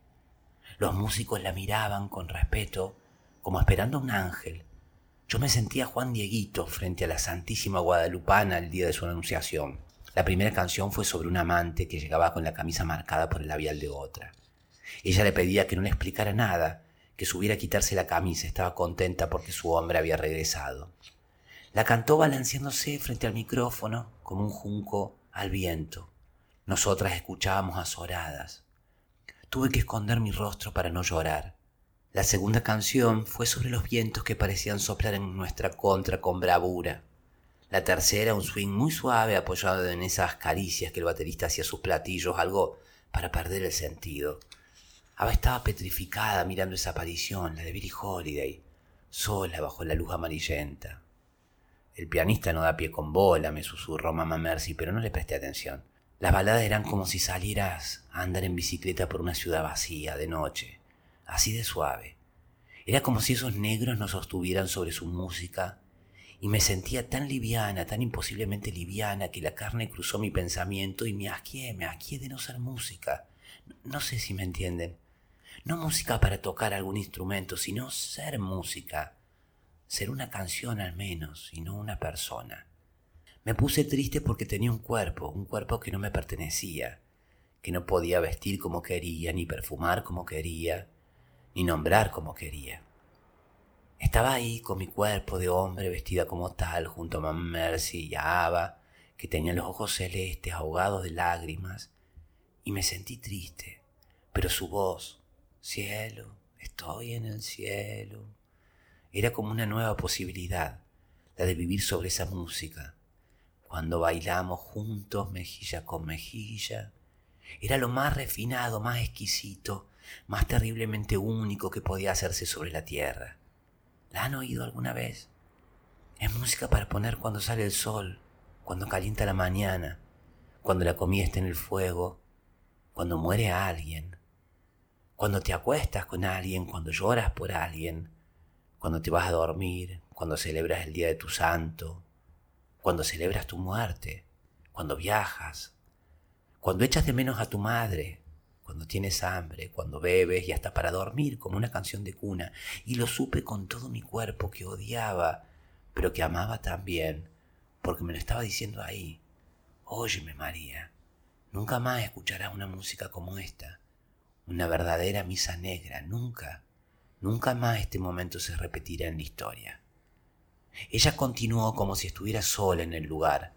Los músicos la miraban con respeto, como esperando a un ángel. Yo me sentía Juan Dieguito frente a la Santísima Guadalupana el día de su anunciación. La primera canción fue sobre un amante que llegaba con la camisa marcada por el labial de otra. Ella le pedía que no le explicara nada, que subiera a quitarse la camisa, estaba contenta porque su hombre había regresado. La cantó balanceándose frente al micrófono como un junco al viento. Nosotras escuchábamos azoradas. Tuve que esconder mi rostro para no llorar. La segunda canción fue sobre los vientos que parecían soplar en nuestra contra con bravura. La tercera, un swing muy suave apoyado en esas caricias que el baterista hacía a sus platillos, algo para perder el sentido. Ava estaba petrificada mirando esa aparición, la de Billie Holiday, sola bajo la luz amarillenta. El pianista no da pie con bola, me susurró mamá Mercy, pero no le presté atención. Las baladas eran como si salieras a andar en bicicleta por una ciudad vacía de noche, así de suave. Era como si esos negros nos sostuvieran sobre su música y me sentía tan liviana, tan imposiblemente liviana que la carne cruzó mi pensamiento y me asqué, me asqué de no ser música. No sé si me entienden. No música para tocar algún instrumento, sino ser música. Ser una canción al menos, y no una persona. Me puse triste porque tenía un cuerpo, un cuerpo que no me pertenecía, que no podía vestir como quería, ni perfumar como quería, ni nombrar como quería. Estaba ahí con mi cuerpo de hombre vestida como tal, junto a Mamá Mercy y a Ava, que tenía los ojos celestes ahogados de lágrimas, y me sentí triste, pero su voz, cielo, estoy en el cielo, era como una nueva posibilidad, la de vivir sobre esa música, cuando bailamos juntos mejilla con mejilla. Era lo más refinado, más exquisito, más terriblemente único que podía hacerse sobre la tierra. ¿La han oído alguna vez? Es música para poner cuando sale el sol, cuando calienta la mañana, cuando la comida está en el fuego, cuando muere alguien, cuando te acuestas con alguien, cuando lloras por alguien, cuando te vas a dormir, cuando celebras el día de tu santo, cuando celebras tu muerte, cuando viajas, cuando echas de menos a tu madre, cuando tienes hambre, cuando bebes y hasta para dormir como una canción de cuna. Y lo supe con todo mi cuerpo que odiaba, pero que amaba también, porque me lo estaba diciendo ahí. Óyeme, María, nunca más escucharás una música como esta, una verdadera misa negra, nunca, nunca más este momento se repetirá en la historia. Ella continuó como si estuviera sola en el lugar,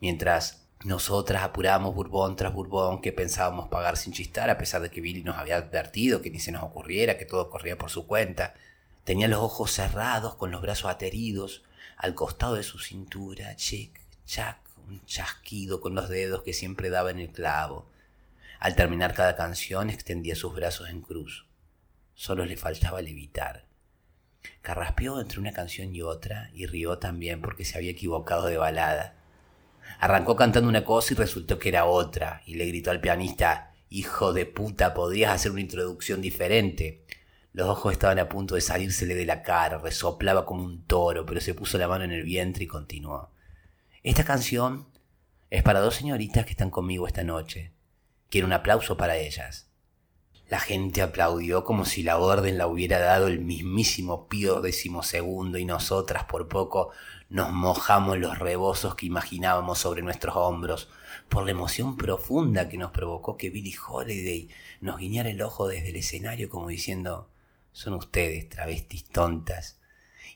mientras nosotras apurábamos burbón tras burbón que pensábamos pagar sin chistar, a pesar de que Billy nos había advertido que ni se nos ocurriera, que todo corría por su cuenta. Tenía los ojos cerrados, con los brazos ateridos, al costado de su cintura, chic, chac, un chasquido con los dedos que siempre daba en el clavo. Al terminar cada canción extendía sus brazos en cruz. Solo le faltaba levitar. Carraspeó entre una canción y otra y rió también porque se había equivocado de balada. Arrancó cantando una cosa y resultó que era otra, y le gritó al pianista, Hijo de puta, podrías hacer una introducción diferente. Los ojos estaban a punto de salírsele de la cara, resoplaba como un toro, pero se puso la mano en el vientre y continuó. Esta canción es para dos señoritas que están conmigo esta noche. Quiero un aplauso para ellas. La gente aplaudió como si la orden la hubiera dado el mismísimo Pío decimosegundo y nosotras por poco nos mojamos los rebozos que imaginábamos sobre nuestros hombros por la emoción profunda que nos provocó que Billy Holiday nos guiñara el ojo desde el escenario como diciendo son ustedes travestis tontas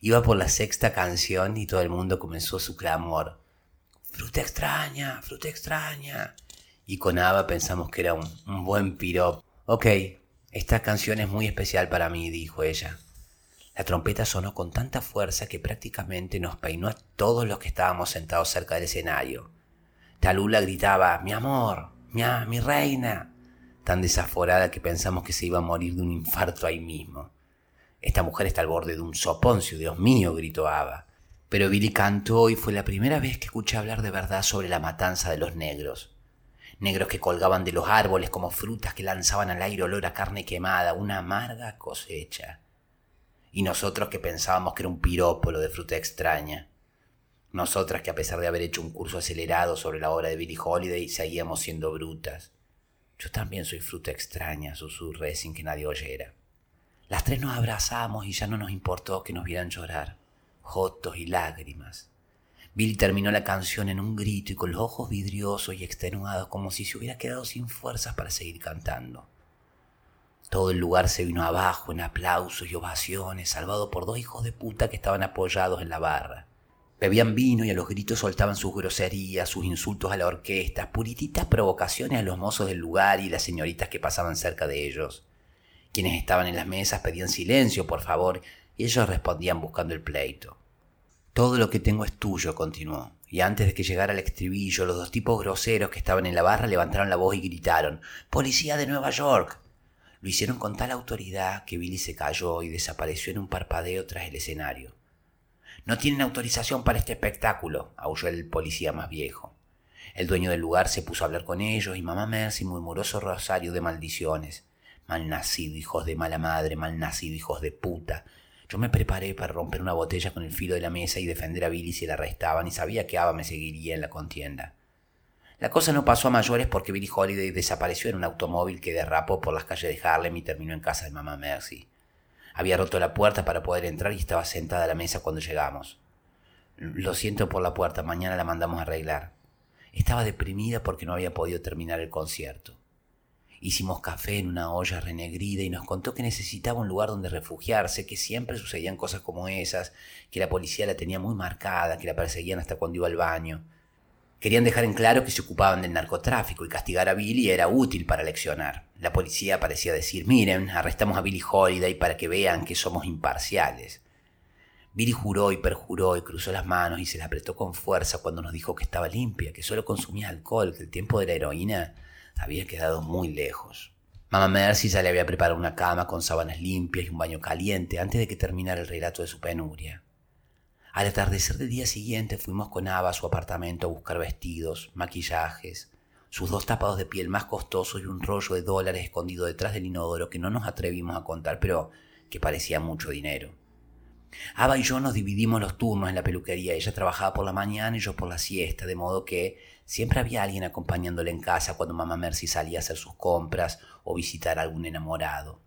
Iba por la sexta canción y todo el mundo comenzó su clamor. Fruta extraña, fruta extraña. Y con Ava pensamos que era un, un buen piropo. Ok, esta canción es muy especial para mí, dijo ella. La trompeta sonó con tanta fuerza que prácticamente nos peinó a todos los que estábamos sentados cerca del escenario. Talula gritaba, mi amor, mi, mi reina, tan desaforada que pensamos que se iba a morir de un infarto ahí mismo. Esta mujer está al borde de un soponcio, Dios mío, gritó Ava. Pero Billy cantó y fue la primera vez que escuché hablar de verdad sobre la matanza de los negros. Negros que colgaban de los árboles como frutas que lanzaban al aire olor a carne quemada, una amarga cosecha y nosotros que pensábamos que era un pirópolo de fruta extraña. Nosotras que a pesar de haber hecho un curso acelerado sobre la obra de Billie Holiday seguíamos siendo brutas. Yo también soy fruta extraña, susurré sin que nadie oyera. Las tres nos abrazamos y ya no nos importó que nos vieran llorar, jotos y lágrimas. Billy terminó la canción en un grito y con los ojos vidriosos y extenuados como si se hubiera quedado sin fuerzas para seguir cantando. Todo el lugar se vino abajo en aplausos y ovaciones, salvado por dos hijos de puta que estaban apoyados en la barra. Bebían vino y a los gritos soltaban sus groserías, sus insultos a la orquesta, purititas provocaciones a los mozos del lugar y las señoritas que pasaban cerca de ellos. Quienes estaban en las mesas pedían silencio, por favor, y ellos respondían buscando el pleito. Todo lo que tengo es tuyo, continuó, y antes de que llegara el estribillo, los dos tipos groseros que estaban en la barra levantaron la voz y gritaron Policía de Nueva York. Lo hicieron con tal autoridad que Billy se cayó y desapareció en un parpadeo tras el escenario. No tienen autorización para este espectáculo, aulló el policía más viejo. El dueño del lugar se puso a hablar con ellos y mamá Mercy murmuró su rosario de maldiciones. Mal nacido, hijos de mala madre, mal nacido, hijos de puta. Yo me preparé para romper una botella con el filo de la mesa y defender a Billy si la arrestaban y sabía que Ava me seguiría en la contienda. La cosa no pasó a mayores porque Billy Holiday desapareció en un automóvil que derrapó por las calles de Harlem y terminó en casa de mamá Mercy. Había roto la puerta para poder entrar y estaba sentada a la mesa cuando llegamos. Lo siento por la puerta, mañana la mandamos a arreglar. Estaba deprimida porque no había podido terminar el concierto. Hicimos café en una olla renegrida y nos contó que necesitaba un lugar donde refugiarse, que siempre sucedían cosas como esas, que la policía la tenía muy marcada, que la perseguían hasta cuando iba al baño. Querían dejar en claro que se ocupaban del narcotráfico y castigar a Billy era útil para leccionar. La policía parecía decir, miren, arrestamos a Billy Holiday para que vean que somos imparciales. Billy juró y perjuró y cruzó las manos y se la apretó con fuerza cuando nos dijo que estaba limpia, que solo consumía alcohol, que el tiempo de la heroína había quedado muy lejos. Mamá Mercy ya le había preparado una cama con sábanas limpias y un baño caliente antes de que terminara el relato de su penuria. Al atardecer del día siguiente fuimos con Ava a su apartamento a buscar vestidos, maquillajes, sus dos tapados de piel más costosos y un rollo de dólares escondido detrás del inodoro que no nos atrevimos a contar, pero que parecía mucho dinero. Ava y yo nos dividimos los turnos en la peluquería. Ella trabajaba por la mañana y yo por la siesta, de modo que siempre había alguien acompañándole en casa cuando mamá Mercy salía a hacer sus compras o visitar a algún enamorado.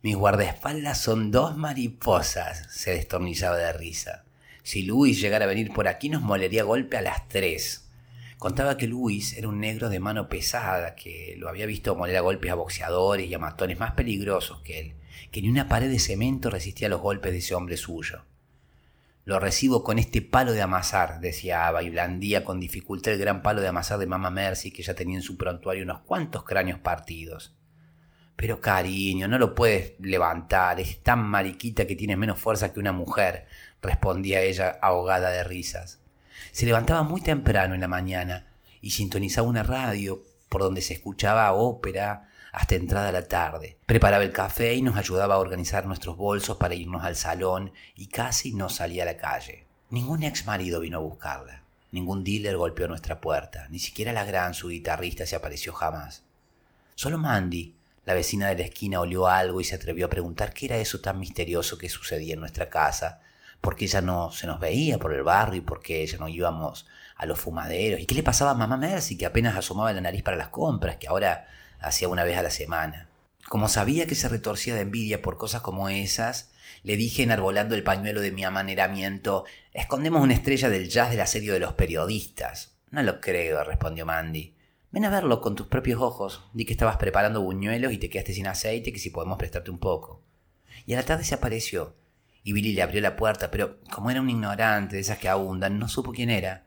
Mis guardaespaldas son dos mariposas, se destornillaba de risa. Si Luis llegara a venir por aquí nos molería golpe a las tres. Contaba que Luis era un negro de mano pesada, que lo había visto moler a golpes a boxeadores y a matones más peligrosos que él, que ni una pared de cemento resistía los golpes de ese hombre suyo. Lo recibo con este palo de amasar, decía Ava, y blandía con dificultad el gran palo de amasar de Mamá Mercy, que ya tenía en su prontuario unos cuantos cráneos partidos. Pero cariño, no lo puedes levantar, es tan mariquita que tiene menos fuerza que una mujer respondía ella ahogada de risas. Se levantaba muy temprano en la mañana y sintonizaba una radio por donde se escuchaba ópera hasta entrada la tarde. Preparaba el café y nos ayudaba a organizar nuestros bolsos para irnos al salón y casi no salía a la calle. Ningún ex marido vino a buscarla. Ningún dealer golpeó nuestra puerta. Ni siquiera la gran su guitarrista se apareció jamás. Solo Mandy, la vecina de la esquina, olió algo y se atrevió a preguntar qué era eso tan misterioso que sucedía en nuestra casa porque ella no se nos veía por el barrio y porque ella no íbamos a los fumaderos. ¿Y qué le pasaba a mamá Mercy, que apenas asomaba la nariz para las compras, que ahora hacía una vez a la semana? Como sabía que se retorcía de envidia por cosas como esas, le dije enarbolando el pañuelo de mi amaneramiento, escondemos una estrella del jazz del asedio de los periodistas. No lo creo, respondió Mandy. Ven a verlo con tus propios ojos. Di que estabas preparando buñuelos y te quedaste sin aceite, que si podemos prestarte un poco. Y a la tarde se apareció Y Billy le abrió la puerta, pero como era un ignorante de esas que abundan, no supo quién era.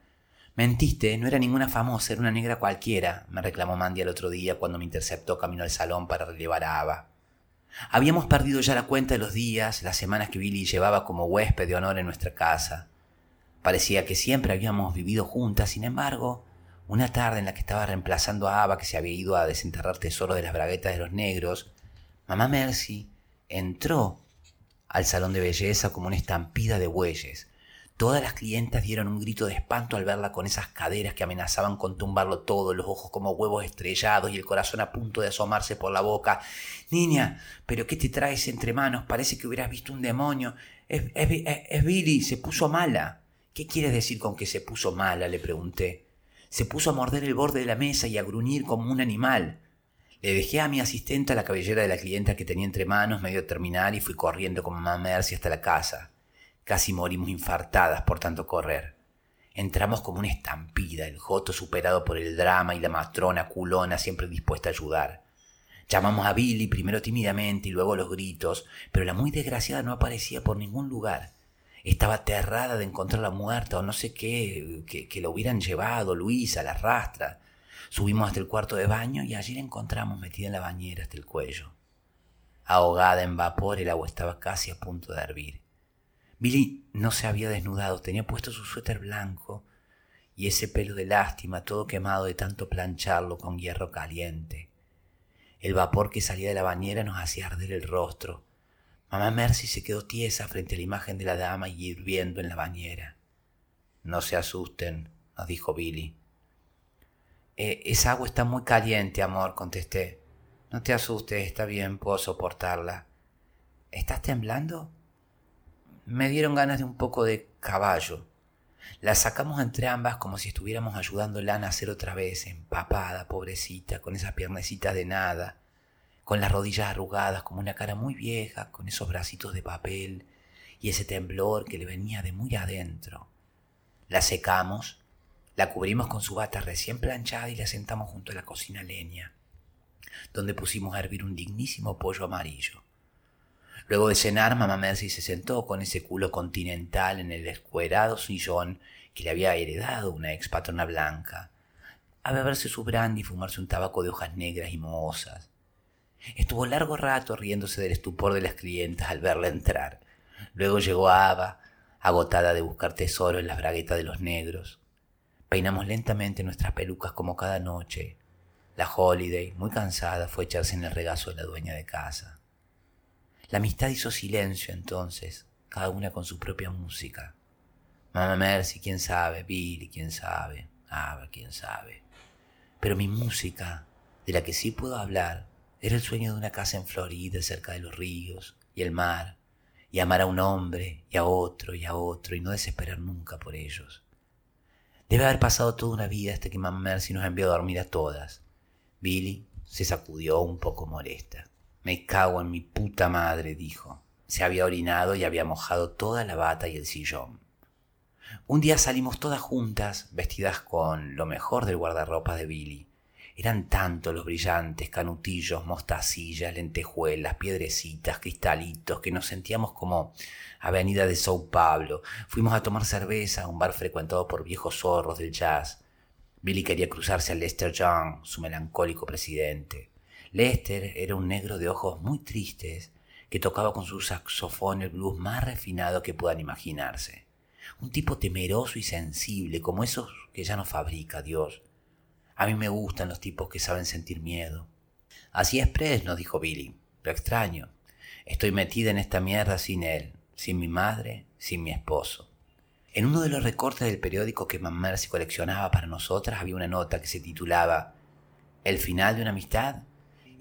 Mentiste, no era ninguna famosa, era una negra cualquiera, me reclamó Mandy el otro día cuando me interceptó camino al salón para relevar a Ava. Habíamos perdido ya la cuenta de los días, las semanas que Billy llevaba como huésped de honor en nuestra casa. Parecía que siempre habíamos vivido juntas, sin embargo, una tarde en la que estaba reemplazando a Ava, que se había ido a desenterrar tesoro de las braguetas de los negros, mamá Mercy entró al salón de belleza como una estampida de bueyes. Todas las clientas dieron un grito de espanto al verla con esas caderas que amenazaban con tumbarlo todo, los ojos como huevos estrellados y el corazón a punto de asomarse por la boca. Niña, ¿pero qué te traes entre manos? Parece que hubieras visto un demonio. Es, Billy, se puso mala. ¿Qué quieres decir con que se puso mala? le pregunté. Se puso a morder el borde de la mesa y a gruñir como un animal. Le dejé a mi asistente la cabellera de la clienta que tenía entre manos medio terminar y fui corriendo como mamá Mercy hasta la casa. Casi morimos infartadas por tanto correr. Entramos como una estampida, el joto superado por el drama y la matrona culona siempre dispuesta a ayudar. Llamamos a Billy primero tímidamente y luego los gritos, pero la muy desgraciada no aparecía por ningún lugar. Estaba aterrada de encontrarla muerta o no sé qué, que, la hubieran llevado, Luisa, la rastra. Subimos hasta el cuarto de baño y allí la encontramos metida en la bañera hasta el cuello. Ahogada en vapor, el agua estaba casi a punto de hervir. Billy no se había desnudado, tenía puesto su suéter blanco y ese pelo de lástima, todo quemado de tanto plancharlo con hierro caliente. El vapor que salía de la bañera nos hacía arder el rostro. Mamá Mercy se quedó tiesa frente a la imagen de la dama y hirviendo en la bañera. No se asusten, nos dijo Billy. Eh, esa agua está muy caliente, amor, contesté. No te asustes, está bien, puedo soportarla. ¿Estás temblando? Me dieron ganas de un poco de caballo. La sacamos entre ambas como si estuviéramos ayudándola a nacer otra vez, empapada, pobrecita, con esas piernecitas de nada, con las rodillas arrugadas como una cara muy vieja, con esos bracitos de papel y ese temblor que le venía de muy adentro. La secamos, la cubrimos con su bata recién planchada y la sentamos junto a la cocina leña, donde pusimos a hervir un dignísimo pollo amarillo. Luego de cenar, mamá Mercy se sentó con ese culo continental en el escuerado sillón que le había heredado una ex patrona blanca, a beberse su brandy y fumarse un tabaco de hojas negras y mohosas. Estuvo largo rato riéndose del estupor de las clientas al verla entrar. Luego llegó Ava, agotada de buscar tesoro en las braguetas de los negros. Peinamos lentamente nuestras pelucas como cada noche. La Holiday, muy cansada, fue echarse en el regazo de la dueña de casa. La amistad hizo silencio entonces, cada una con su propia música. Mamá Mercy, quién sabe, Billy, quién sabe, Ava, quién sabe. Pero mi música, de la que sí puedo hablar, era el sueño de una casa en Florida, cerca de los ríos y el mar, y amar a un hombre y a otro y a otro y no desesperar nunca por ellos. Debe haber pasado toda una vida hasta que Mamá Mercy nos envió a dormir a todas. Billy se sacudió un poco molesta. Me cago en mi puta madre, dijo. Se había orinado y había mojado toda la bata y el sillón. Un día salimos todas juntas, vestidas con lo mejor del guardarropa de Billy. Eran tantos los brillantes, canutillos, mostacillas, lentejuelas, piedrecitas, cristalitos, que nos sentíamos como avenida de Sao Pablo. Fuimos a tomar cerveza a un bar frecuentado por viejos zorros del jazz. Billy quería cruzarse a Lester Young, su melancólico presidente. Lester era un negro de ojos muy tristes que tocaba con su saxofón el blues más refinado que puedan imaginarse. Un tipo temeroso y sensible, como esos que ya no fabrica Dios. A mí me gustan los tipos que saben sentir miedo. Así es Press, nos dijo Billy. Lo extraño. Estoy metida en esta mierda sin él, sin mi madre, sin mi esposo. En uno de los recortes del periódico que Mamá se coleccionaba para nosotras había una nota que se titulaba El final de una amistad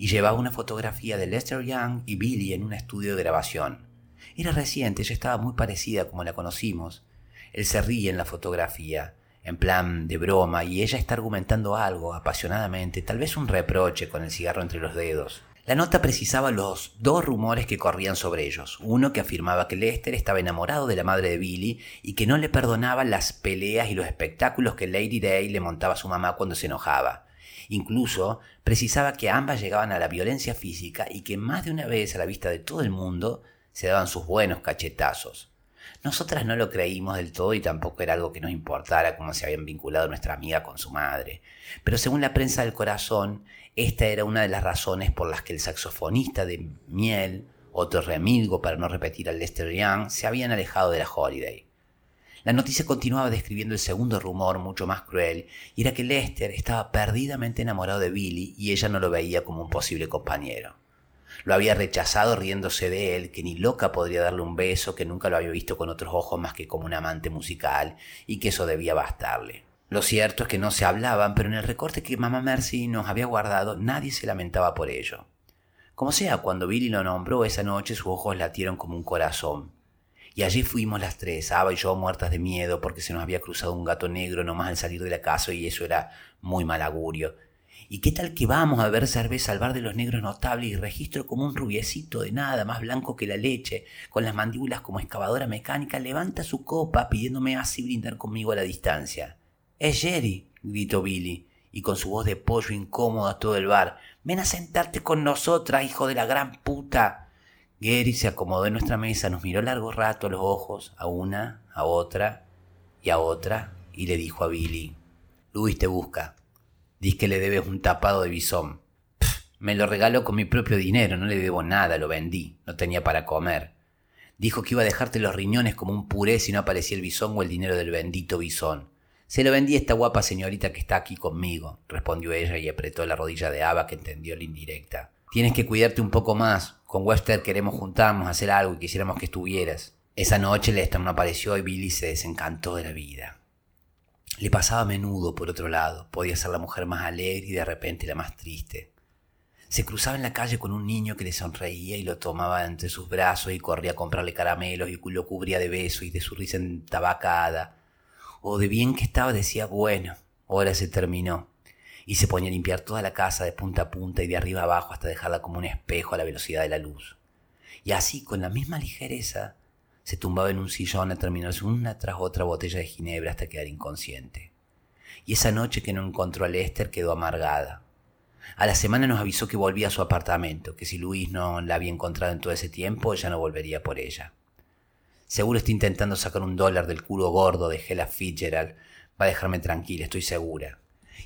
y llevaba una fotografía de Lester Young y Billy en un estudio de grabación. Era reciente, ella estaba muy parecida como la conocimos. Él se ríe en la fotografía, en plan de broma, y ella está argumentando algo apasionadamente, tal vez un reproche con el cigarro entre los dedos. La nota precisaba los dos rumores que corrían sobre ellos. Uno que afirmaba que Lester estaba enamorado de la madre de Billy y que no le perdonaba las peleas y los espectáculos que Lady Day le montaba a su mamá cuando se enojaba. Incluso precisaba que ambas llegaban a la violencia física y que más de una vez a la vista de todo el mundo se daban sus buenos cachetazos. Nosotras no lo creímos del todo y tampoco era algo que nos importara cómo se habían vinculado nuestra amiga con su madre. Pero según la prensa del corazón, esta era una de las razones por las que el saxofonista de Miel, otro remilgo para no repetir al Lester Young, se habían alejado de la Holiday. La noticia continuaba describiendo el segundo rumor mucho más cruel, y era que Lester estaba perdidamente enamorado de Billy y ella no lo veía como un posible compañero. Lo había rechazado riéndose de él, que ni loca podría darle un beso, que nunca lo había visto con otros ojos más que como un amante musical, y que eso debía bastarle. Lo cierto es que no se hablaban, pero en el recorte que mamá Mercy nos había guardado nadie se lamentaba por ello. Como sea, cuando Billy lo nombró esa noche sus ojos latieron como un corazón. Y allí fuimos las tres, Ava y yo muertas de miedo porque se nos había cruzado un gato negro nomás al salir de la casa y eso era muy mal augurio. ¿Y qué tal que vamos a ver cerveza al bar de los negros notables y registro como un rubiecito de nada, más blanco que la leche, con las mandíbulas como excavadora mecánica, levanta su copa pidiéndome así brindar conmigo a la distancia? Es Jerry, gritó Billy, y con su voz de pollo incómoda todo el bar. Ven a sentarte con nosotras, hijo de la gran puta. Gary se acomodó en nuestra mesa, nos miró largo rato a los ojos, a una, a otra y a otra, y le dijo a Billy, Luis te busca. Dice que le debes un tapado de bisón. me lo regaló con mi propio dinero, no le debo nada, lo vendí, no tenía para comer. Dijo que iba a dejarte los riñones como un puré si no aparecía el bisón o el dinero del bendito bisón. Se lo vendí a esta guapa señorita que está aquí conmigo, respondió ella y apretó la rodilla de Ava que entendió la indirecta. Tienes que cuidarte un poco más. Con Webster queremos juntarnos, hacer algo y quisiéramos que estuvieras. Esa noche Lester no apareció y Billy se desencantó de la vida. Le pasaba a menudo, por otro lado, podía ser la mujer más alegre y de repente la más triste. Se cruzaba en la calle con un niño que le sonreía y lo tomaba entre sus brazos y corría a comprarle caramelos y lo cubría de besos y de su risa entabacada. O de bien que estaba decía, bueno, ahora se terminó. Y se ponía a limpiar toda la casa de punta a punta y de arriba abajo hasta dejarla como un espejo a la velocidad de la luz. Y así, con la misma ligereza, se tumbaba en un sillón a terminarse una tras otra botella de ginebra hasta quedar inconsciente. Y esa noche que no encontró a Lester quedó amargada. A la semana nos avisó que volvía a su apartamento, que si Luis no la había encontrado en todo ese tiempo, ella no volvería por ella. Seguro está intentando sacar un dólar del culo gordo de Hella Fitzgerald. Va a dejarme tranquila, estoy segura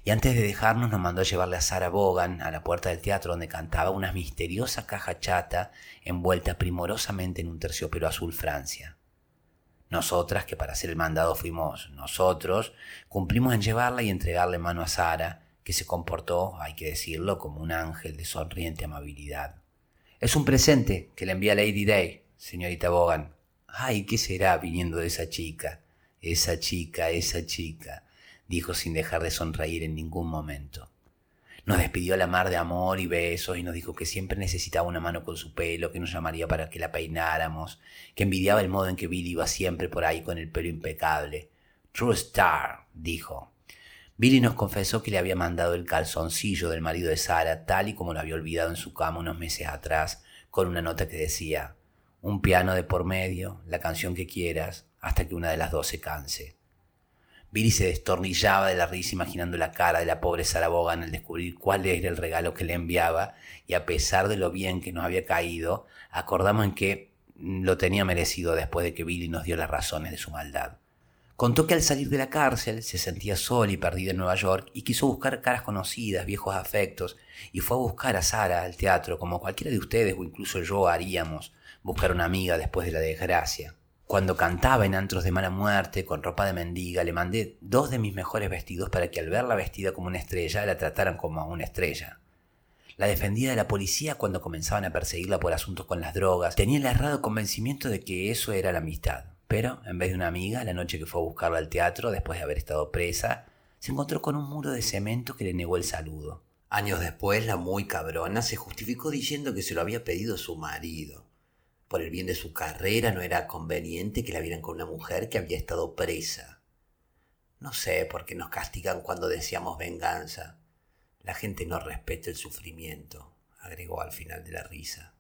y antes de dejarnos nos mandó a llevarle a Sarah Bogan a la puerta del teatro donde cantaba una misteriosa caja chata envuelta primorosamente en un terciopelo azul Francia. Nosotras, que para hacer el mandado fuimos nosotros, cumplimos en llevarla y entregarle mano a Sara, que se comportó, hay que decirlo, como un ángel de sonriente amabilidad. Es un presente que le envía Lady Day, señorita Bogan. Ay, ¿qué será viniendo de esa chica? Esa chica, esa chica dijo sin dejar de sonreír en ningún momento. Nos despidió a la mar de amor y besos y nos dijo que siempre necesitaba una mano con su pelo, que nos llamaría para que la peináramos, que envidiaba el modo en que Billy iba siempre por ahí con el pelo impecable. True Star, dijo. Billy nos confesó que le había mandado el calzoncillo del marido de Sara, tal y como lo había olvidado en su cama unos meses atrás, con una nota que decía, un piano de por medio, la canción que quieras, hasta que una de las dos se canse. Billy se destornillaba de la risa imaginando la cara de la pobre Sarah Bogan al descubrir cuál era el regalo que le enviaba y a pesar de lo bien que nos había caído, acordamos en que lo tenía merecido después de que Billy nos dio las razones de su maldad. Contó que al salir de la cárcel se sentía sola y perdida en Nueva York y quiso buscar caras conocidas, viejos afectos, y fue a buscar a Sara al teatro, como cualquiera de ustedes o incluso yo haríamos, buscar una amiga después de la desgracia. Cuando cantaba en antros de mala muerte, con ropa de mendiga, le mandé dos de mis mejores vestidos para que al verla vestida como una estrella la trataran como a una estrella. La defendía de la policía cuando comenzaban a perseguirla por asuntos con las drogas. Tenía el errado convencimiento de que eso era la amistad. Pero, en vez de una amiga, la noche que fue a buscarla al teatro, después de haber estado presa, se encontró con un muro de cemento que le negó el saludo. Años después, la muy cabrona se justificó diciendo que se lo había pedido su marido por el bien de su carrera no era conveniente que la vieran con una mujer que había estado presa. No sé por qué nos castigan cuando deseamos venganza. La gente no respeta el sufrimiento, agregó al final de la risa.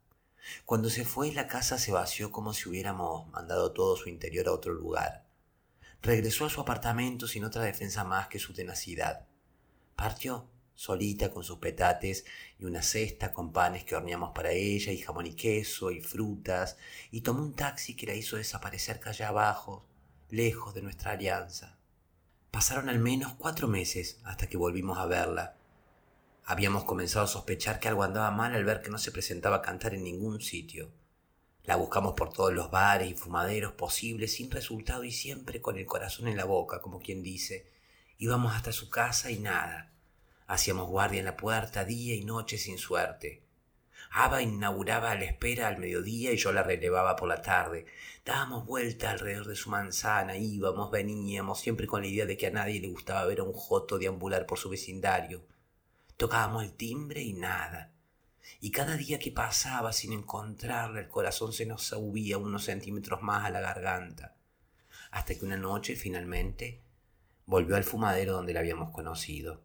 Cuando se fue, la casa se vació como si hubiéramos mandado todo su interior a otro lugar. Regresó a su apartamento sin otra defensa más que su tenacidad. Partió solita con sus petates y una cesta con panes que horneamos para ella y jamón y queso y frutas, y tomó un taxi que la hizo desaparecer calle abajo, lejos de nuestra alianza. Pasaron al menos cuatro meses hasta que volvimos a verla. Habíamos comenzado a sospechar que algo andaba mal al ver que no se presentaba a cantar en ningún sitio. La buscamos por todos los bares y fumaderos posibles sin resultado y siempre con el corazón en la boca, como quien dice. Íbamos hasta su casa y nada. Hacíamos guardia en la puerta día y noche sin suerte. Aba inauguraba la espera al mediodía y yo la relevaba por la tarde. Dábamos vuelta alrededor de su manzana, íbamos, veníamos, siempre con la idea de que a nadie le gustaba ver a un joto deambular por su vecindario. Tocábamos el timbre y nada. Y cada día que pasaba sin encontrarla, el corazón se nos subía unos centímetros más a la garganta. Hasta que una noche, finalmente, volvió al fumadero donde la habíamos conocido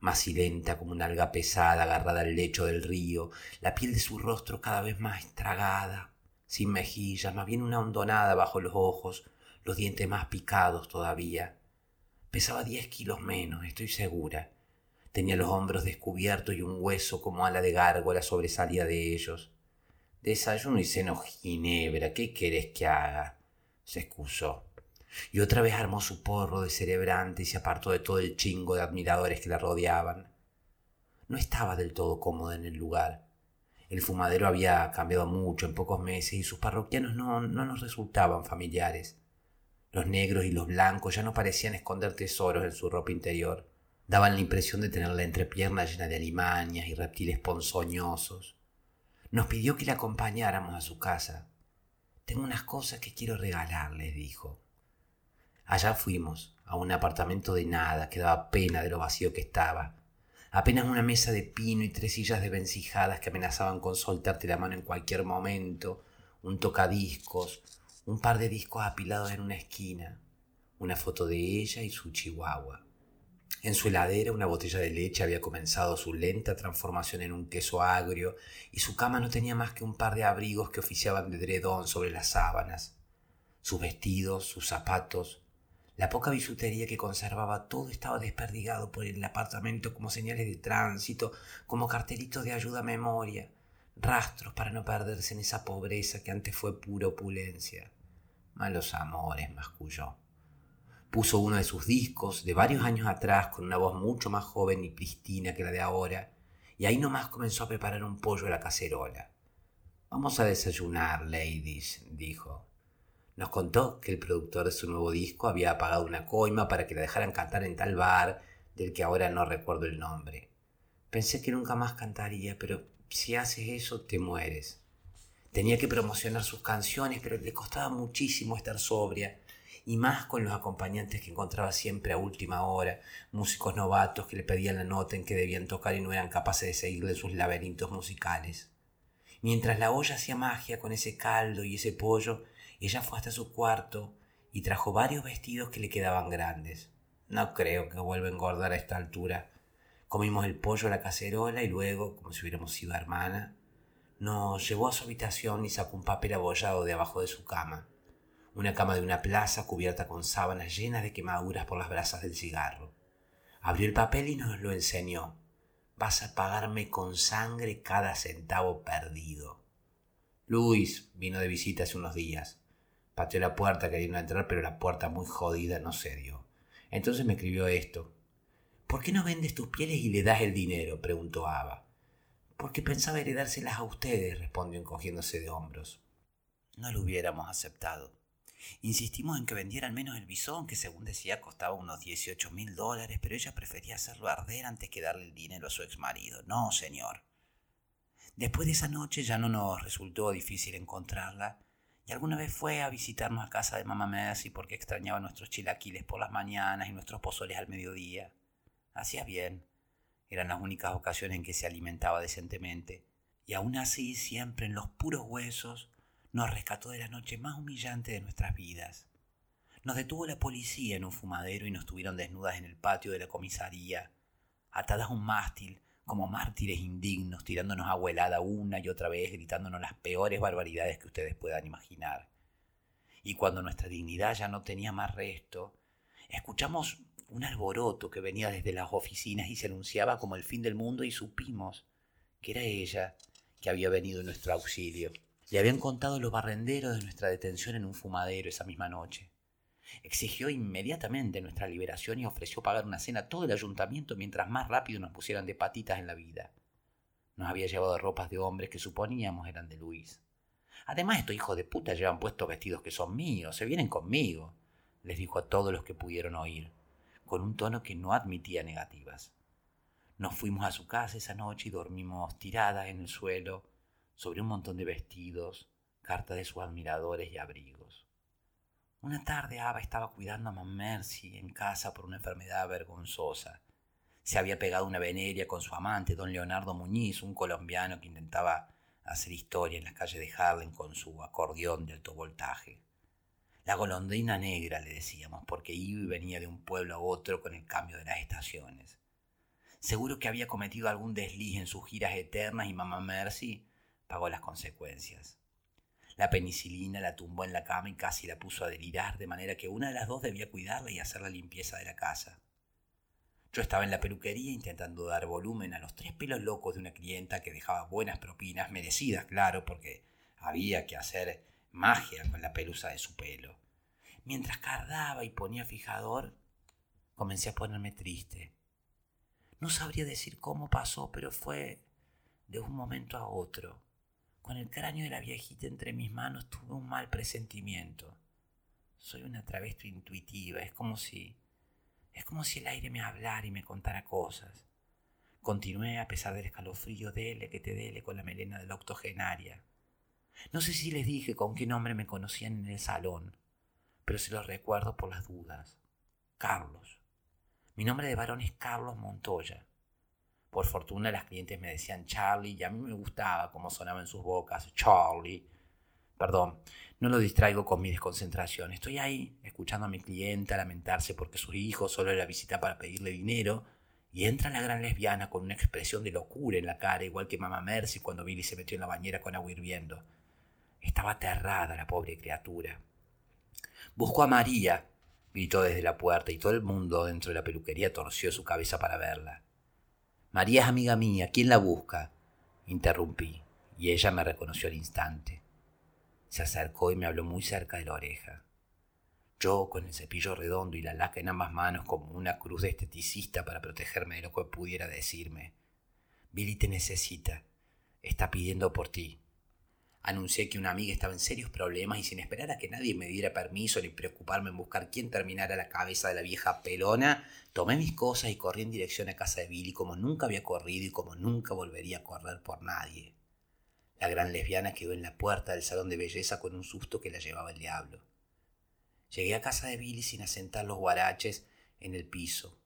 macilenta como una alga pesada agarrada al lecho del río, la piel de su rostro cada vez más estragada, sin mejillas, más bien una hondonada bajo los ojos, los dientes más picados todavía. Pesaba diez kilos menos, estoy segura. Tenía los hombros descubiertos y un hueso como ala de gárgola sobresalía de ellos. Desayuno y seno ginebra, ¿qué querés que haga? se excusó y otra vez armó su porro de cerebrante y se apartó de todo el chingo de admiradores que la rodeaban. No estaba del todo cómoda en el lugar. El fumadero había cambiado mucho en pocos meses y sus parroquianos no, no nos resultaban familiares. Los negros y los blancos ya no parecían esconder tesoros en su ropa interior. Daban la impresión de tener la entrepierna llena de alimañas y reptiles ponzoñosos. Nos pidió que la acompañáramos a su casa. Tengo unas cosas que quiero regalarles, dijo. Allá fuimos, a un apartamento de nada, que daba pena de lo vacío que estaba. Apenas una mesa de pino y tres sillas de vencijadas que amenazaban con soltarte la mano en cualquier momento, un tocadiscos, un par de discos apilados en una esquina, una foto de ella y su chihuahua. En su heladera una botella de leche había comenzado su lenta transformación en un queso agrio y su cama no tenía más que un par de abrigos que oficiaban de dredón sobre las sábanas. Sus vestidos, sus zapatos, la poca bisutería que conservaba todo estaba desperdigado por el apartamento como señales de tránsito, como cartelitos de ayuda a memoria, rastros para no perderse en esa pobreza que antes fue pura opulencia. Malos amores, masculló. Puso uno de sus discos de varios años atrás con una voz mucho más joven y pristina que la de ahora, y ahí nomás comenzó a preparar un pollo a la cacerola. Vamos a desayunar, ladies, dijo. Nos contó que el productor de su nuevo disco había pagado una coima para que la dejaran cantar en tal bar del que ahora no recuerdo el nombre. Pensé que nunca más cantaría, pero si haces eso te mueres. Tenía que promocionar sus canciones, pero le costaba muchísimo estar sobria, y más con los acompañantes que encontraba siempre a última hora, músicos novatos que le pedían la nota en que debían tocar y no eran capaces de seguirle sus laberintos musicales. Mientras la olla hacía magia con ese caldo y ese pollo, ella fue hasta su cuarto y trajo varios vestidos que le quedaban grandes. No creo que vuelva a engordar a esta altura. Comimos el pollo a la cacerola y luego, como si hubiéramos sido hermana, nos llevó a su habitación y sacó un papel abollado de abajo de su cama. Una cama de una plaza cubierta con sábanas llenas de quemaduras por las brasas del cigarro. Abrió el papel y nos lo enseñó. Vas a pagarme con sangre cada centavo perdido. Luis vino de visita hace unos días. Pateó la puerta queriendo entrar, pero la puerta muy jodida no se dio. Entonces me escribió esto. ¿Por qué no vendes tus pieles y le das el dinero? preguntó Ava. Porque pensaba heredárselas a ustedes, respondió encogiéndose de hombros. No lo hubiéramos aceptado. Insistimos en que vendieran menos el bisón, que según decía costaba unos 18 mil dólares, pero ella prefería hacerlo arder antes que darle el dinero a su ex marido. No, señor. Después de esa noche ya no nos resultó difícil encontrarla y alguna vez fue a visitarnos a casa de mamá Mercy porque extrañaba nuestros chilaquiles por las mañanas y nuestros pozoles al mediodía. Hacía bien. Eran las únicas ocasiones en que se alimentaba decentemente. Y aún así, siempre en los puros huesos, nos rescató de la noche más humillante de nuestras vidas. Nos detuvo la policía en un fumadero y nos tuvieron desnudas en el patio de la comisaría, atadas a un mástil, como mártires indignos, tirándonos agua helada una y otra vez, gritándonos las peores barbaridades que ustedes puedan imaginar. Y cuando nuestra dignidad ya no tenía más resto, escuchamos un alboroto que venía desde las oficinas y se anunciaba como el fin del mundo y supimos que era ella que había venido en nuestro auxilio. Le habían contado los barrenderos de nuestra detención en un fumadero esa misma noche. Exigió inmediatamente nuestra liberación y ofreció pagar una cena a todo el ayuntamiento mientras más rápido nos pusieran de patitas en la vida. Nos había llevado ropas de hombres que suponíamos eran de Luis. Además, estos hijos de puta llevan puestos vestidos que son míos, se vienen conmigo, les dijo a todos los que pudieron oír, con un tono que no admitía negativas. Nos fuimos a su casa esa noche y dormimos tiradas en el suelo, sobre un montón de vestidos, cartas de sus admiradores y abrigos. Una tarde Ava estaba cuidando a Mam Mercy en casa por una enfermedad vergonzosa. Se había pegado una veneria con su amante, don Leonardo Muñiz, un colombiano que intentaba hacer historia en la calle de Harlem con su acordeón de alto voltaje. La golondrina negra, le decíamos, porque iba y venía de un pueblo a otro con el cambio de las estaciones. Seguro que había cometido algún desliz en sus giras eternas y mamá Mercy pagó las consecuencias. La penicilina la tumbó en la cama y casi la puso a delirar, de manera que una de las dos debía cuidarla y hacer la limpieza de la casa. Yo estaba en la peluquería intentando dar volumen a los tres pelos locos de una clienta que dejaba buenas propinas, merecidas, claro, porque había que hacer magia con la pelusa de su pelo. Mientras cardaba y ponía fijador, comencé a ponerme triste. No sabría decir cómo pasó, pero fue de un momento a otro. Con el cráneo de la viejita entre mis manos tuve un mal presentimiento. Soy una travesti intuitiva, es como si... es como si el aire me hablara y me contara cosas. Continué a pesar del escalofrío, dele que te dele con la melena de la octogenaria. No sé si les dije con qué nombre me conocían en el salón, pero se los recuerdo por las dudas. Carlos. Mi nombre de varón es Carlos Montoya. Por fortuna las clientes me decían Charlie y a mí me gustaba cómo sonaba en sus bocas Charlie. Perdón, no lo distraigo con mi desconcentración. Estoy ahí, escuchando a mi clienta lamentarse porque su hijo solo la visita para pedirle dinero, y entra la gran lesbiana con una expresión de locura en la cara, igual que mamá Mercy cuando Billy se metió en la bañera con agua hirviendo. Estaba aterrada la pobre criatura. Busco a María, gritó desde la puerta, y todo el mundo dentro de la peluquería torció su cabeza para verla. María es amiga mía, ¿quién la busca? Interrumpí, y ella me reconoció al instante. Se acercó y me habló muy cerca de la oreja. Yo, con el cepillo redondo y la laca en ambas manos como una cruz de esteticista para protegerme de lo que pudiera decirme. Billy te necesita. Está pidiendo por ti. Anuncié que una amiga estaba en serios problemas y sin esperar a que nadie me diera permiso ni preocuparme en buscar quién terminara la cabeza de la vieja pelona, tomé mis cosas y corrí en dirección a casa de Billy como nunca había corrido y como nunca volvería a correr por nadie. La gran lesbiana quedó en la puerta del salón de belleza con un susto que la llevaba el diablo. Llegué a casa de Billy sin asentar los guaraches en el piso.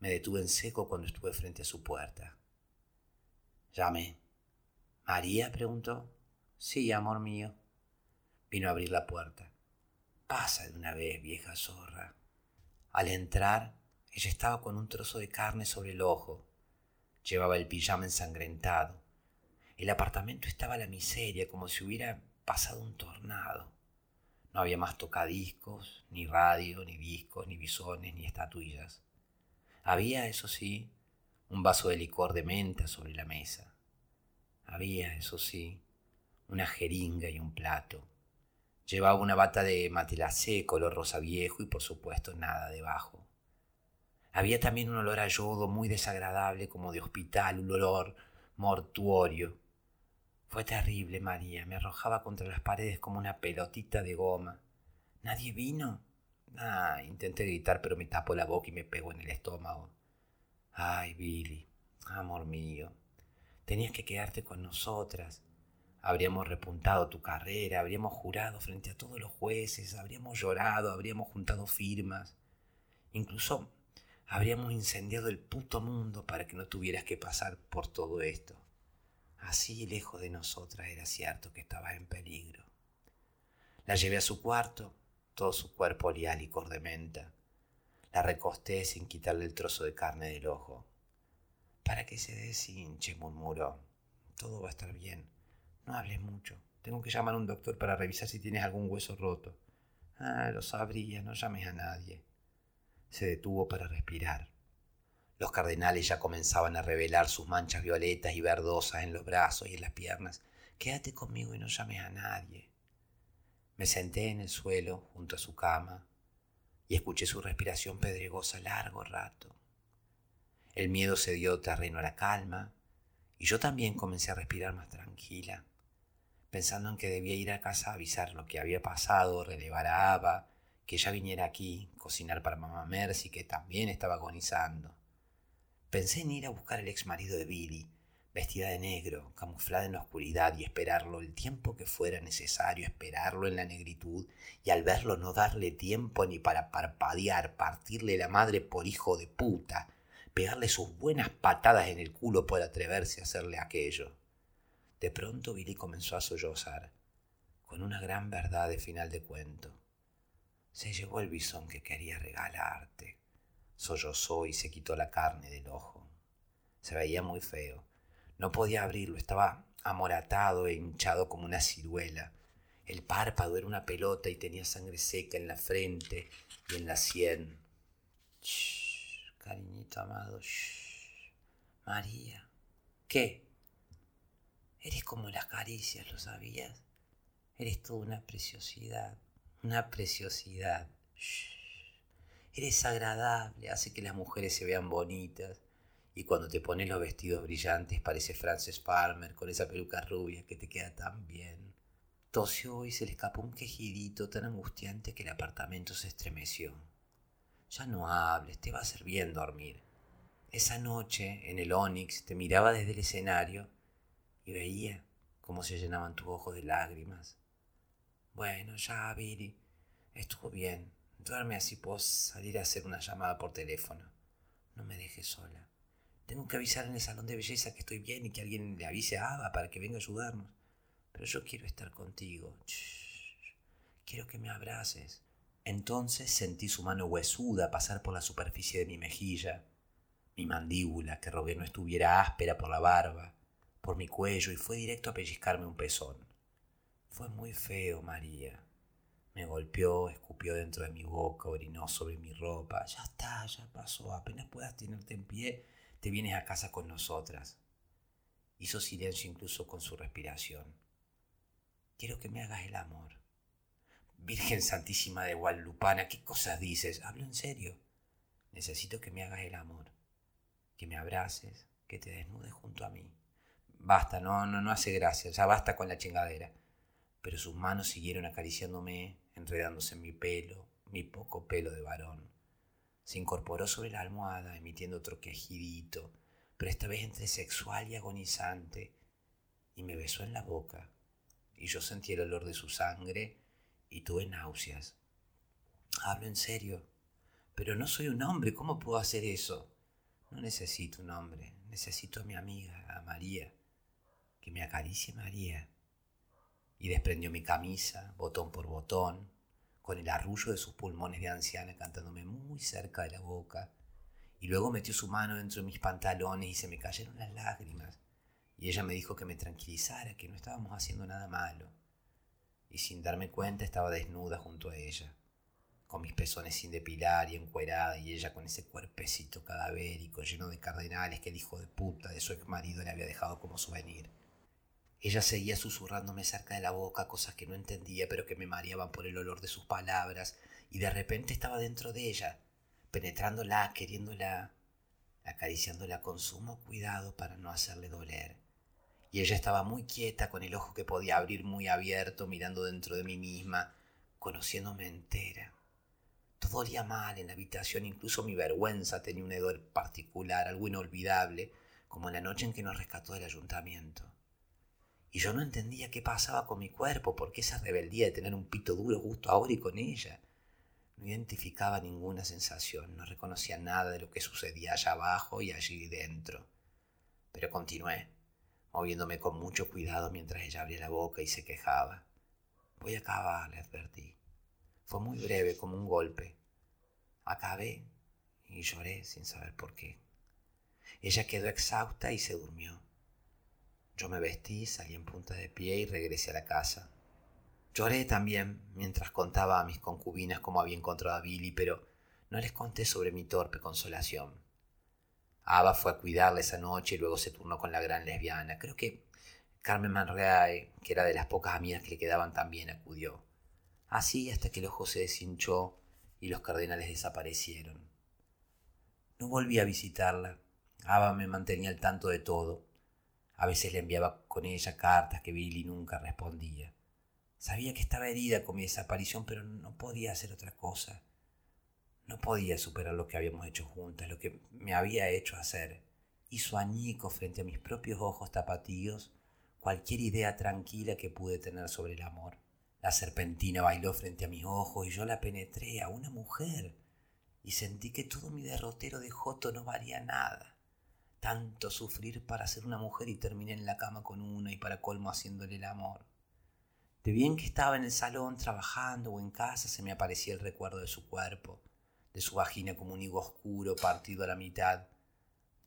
Me detuve en seco cuando estuve frente a su puerta. Llamé. ¿María? preguntó. Sí, amor mío. Vino a abrir la puerta. Pasa de una vez, vieja zorra. Al entrar, ella estaba con un trozo de carne sobre el ojo. Llevaba el pijama ensangrentado. El apartamento estaba a la miseria, como si hubiera pasado un tornado. No había más tocadiscos, ni radio, ni discos, ni bisones, ni estatuillas. Había, eso sí, un vaso de licor de menta sobre la mesa. Había, eso sí, una jeringa y un plato. Llevaba una bata de matelacé color rosa viejo y por supuesto nada debajo. Había también un olor a yodo muy desagradable como de hospital, un olor mortuorio. Fue terrible, María. Me arrojaba contra las paredes como una pelotita de goma. ¿Nadie vino? Ah, intenté gritar, pero me tapó la boca y me pegó en el estómago. Ay, Billy, amor mío, tenías que quedarte con nosotras habríamos repuntado tu carrera, habríamos jurado frente a todos los jueces, habríamos llorado, habríamos juntado firmas, incluso habríamos incendiado el puto mundo para que no tuvieras que pasar por todo esto. Así lejos de nosotras era cierto que estabas en peligro. La llevé a su cuarto, todo su cuerpo olía a licor de menta. La recosté sin quitarle el trozo de carne del ojo. Para que se deshinche, murmuró. Todo va a estar bien. No hables mucho. Tengo que llamar a un doctor para revisar si tienes algún hueso roto. Ah, lo sabría, no llames a nadie. Se detuvo para respirar. Los cardenales ya comenzaban a revelar sus manchas violetas y verdosas en los brazos y en las piernas. Quédate conmigo y no llames a nadie. Me senté en el suelo junto a su cama y escuché su respiración pedregosa largo rato. El miedo se dio terreno a la calma y yo también comencé a respirar más tranquila, pensando en que debía ir a casa a avisar lo que había pasado, relevar a Ava, que ella viniera aquí, cocinar para mamá Mercy, que también estaba agonizando. Pensé en ir a buscar al ex marido de Billy, vestida de negro, camuflada en la oscuridad y esperarlo el tiempo que fuera necesario, esperarlo en la negritud y al verlo no darle tiempo ni para parpadear, partirle la madre por hijo de puta, pegarle sus buenas patadas en el culo por atreverse a hacerle aquello. De pronto Billy comenzó a sollozar, con una gran verdad de final de cuento. Se llevó el bisón que quería regalarte. Sollozó y se quitó la carne del ojo. Se veía muy feo. No podía abrirlo, estaba amoratado e hinchado como una ciruela. El párpado era una pelota y tenía sangre seca en la frente y en la sien cariñito amado. María. ¿Qué? Eres como las caricias, ¿lo sabías? Eres toda una preciosidad, una preciosidad. Eres agradable, hace que las mujeres se vean bonitas. Y cuando te pones los vestidos brillantes parece Frances Palmer con esa peluca rubia que te queda tan bien. Tosió y se le escapó un quejidito tan angustiante que el apartamento se estremeció. Ya no hables, te va a hacer bien dormir. Esa noche, en el Onix, te miraba desde el escenario y veía cómo se llenaban tus ojos de lágrimas. Bueno, ya, Billy, estuvo bien. Duerme así puedo salir a hacer una llamada por teléfono. No me dejes sola. Tengo que avisar en el salón de belleza que estoy bien y que alguien le avise a Ava para que venga a ayudarnos. Pero yo quiero estar contigo. Quiero que me abraces. Entonces sentí su mano huesuda pasar por la superficie de mi mejilla, mi mandíbula, que rogué no estuviera áspera por la barba, por mi cuello y fue directo a pellizcarme un pezón. Fue muy feo, María. Me golpeó, escupió dentro de mi boca, orinó sobre mi ropa. Ya está, ya pasó. Apenas puedas tenerte en pie, te vienes a casa con nosotras. Hizo silencio incluso con su respiración. Quiero que me hagas el amor. Virgen Santísima de Guadalupana, ¿qué cosas dices? Hablo en serio. Necesito que me hagas el amor, que me abraces, que te desnudes junto a mí. Basta, no, no, no hace gracia, ya basta con la chingadera. Pero sus manos siguieron acariciándome, enredándose en mi pelo, mi poco pelo de varón. Se incorporó sobre la almohada, emitiendo otro quejidito, pero esta vez entre sexual y agonizante, y me besó en la boca, y yo sentí el olor de su sangre y tuve náuseas. Hablo en serio, pero no soy un hombre, ¿cómo puedo hacer eso? No necesito un hombre, necesito a mi amiga, a María, que me acaricie María. Y desprendió mi camisa, botón por botón, con el arrullo de sus pulmones de anciana cantándome muy cerca de la boca, y luego metió su mano dentro de mis pantalones y se me cayeron las lágrimas, y ella me dijo que me tranquilizara, que no estábamos haciendo nada malo y sin darme cuenta estaba desnuda junto a ella, con mis pezones sin depilar y encuerada, y ella con ese cuerpecito cadavérico lleno de cardenales que el hijo de puta de su ex marido le había dejado como souvenir. Ella seguía susurrándome cerca de la boca cosas que no entendía pero que me mareaban por el olor de sus palabras, y de repente estaba dentro de ella, penetrándola, queriéndola, acariciándola con sumo cuidado para no hacerle doler y ella estaba muy quieta, con el ojo que podía abrir muy abierto, mirando dentro de mí misma, conociéndome entera. Todo olía mal en la habitación, incluso mi vergüenza tenía un hedor particular, algo inolvidable, como la noche en que nos rescató del ayuntamiento. Y yo no entendía qué pasaba con mi cuerpo, por qué esa rebeldía de tener un pito duro justo ahora y con ella. No identificaba ninguna sensación, no reconocía nada de lo que sucedía allá abajo y allí dentro. Pero continué moviéndome con mucho cuidado mientras ella abría la boca y se quejaba. Voy a acabar, le advertí. Fue muy breve, como un golpe. Acabé y lloré sin saber por qué. Ella quedó exhausta y se durmió. Yo me vestí, salí en punta de pie y regresé a la casa. Lloré también mientras contaba a mis concubinas cómo había encontrado a Billy, pero No les conté sobre mi torpe consolación. Ava fue a cuidarla esa noche y luego se turnó con la gran lesbiana. Creo que Carmen Manreae, que era de las pocas amigas que le quedaban también, acudió. Así hasta que el ojo se deshinchó y los cardenales desaparecieron. No volví a visitarla. Ava me mantenía al tanto de todo. A veces le enviaba con ella cartas que Billy nunca respondía. Sabía que estaba herida con mi desaparición, pero no podía hacer otra cosa. No podía superar lo que habíamos hecho juntas, lo que me había hecho hacer. Hizo añico frente a mis propios ojos tapatíos cualquier idea tranquila que pude tener sobre el amor. La serpentina bailó frente a mis ojos y yo la penetré a una mujer y sentí que todo mi derrotero de Joto no valía nada. Tanto sufrir para ser una mujer y terminé en la cama con una y para colmo haciéndole el amor. De bien que estaba en el salón trabajando o en casa se me aparecía el recuerdo de su cuerpo, de su vagina como un higo oscuro partido a la mitad,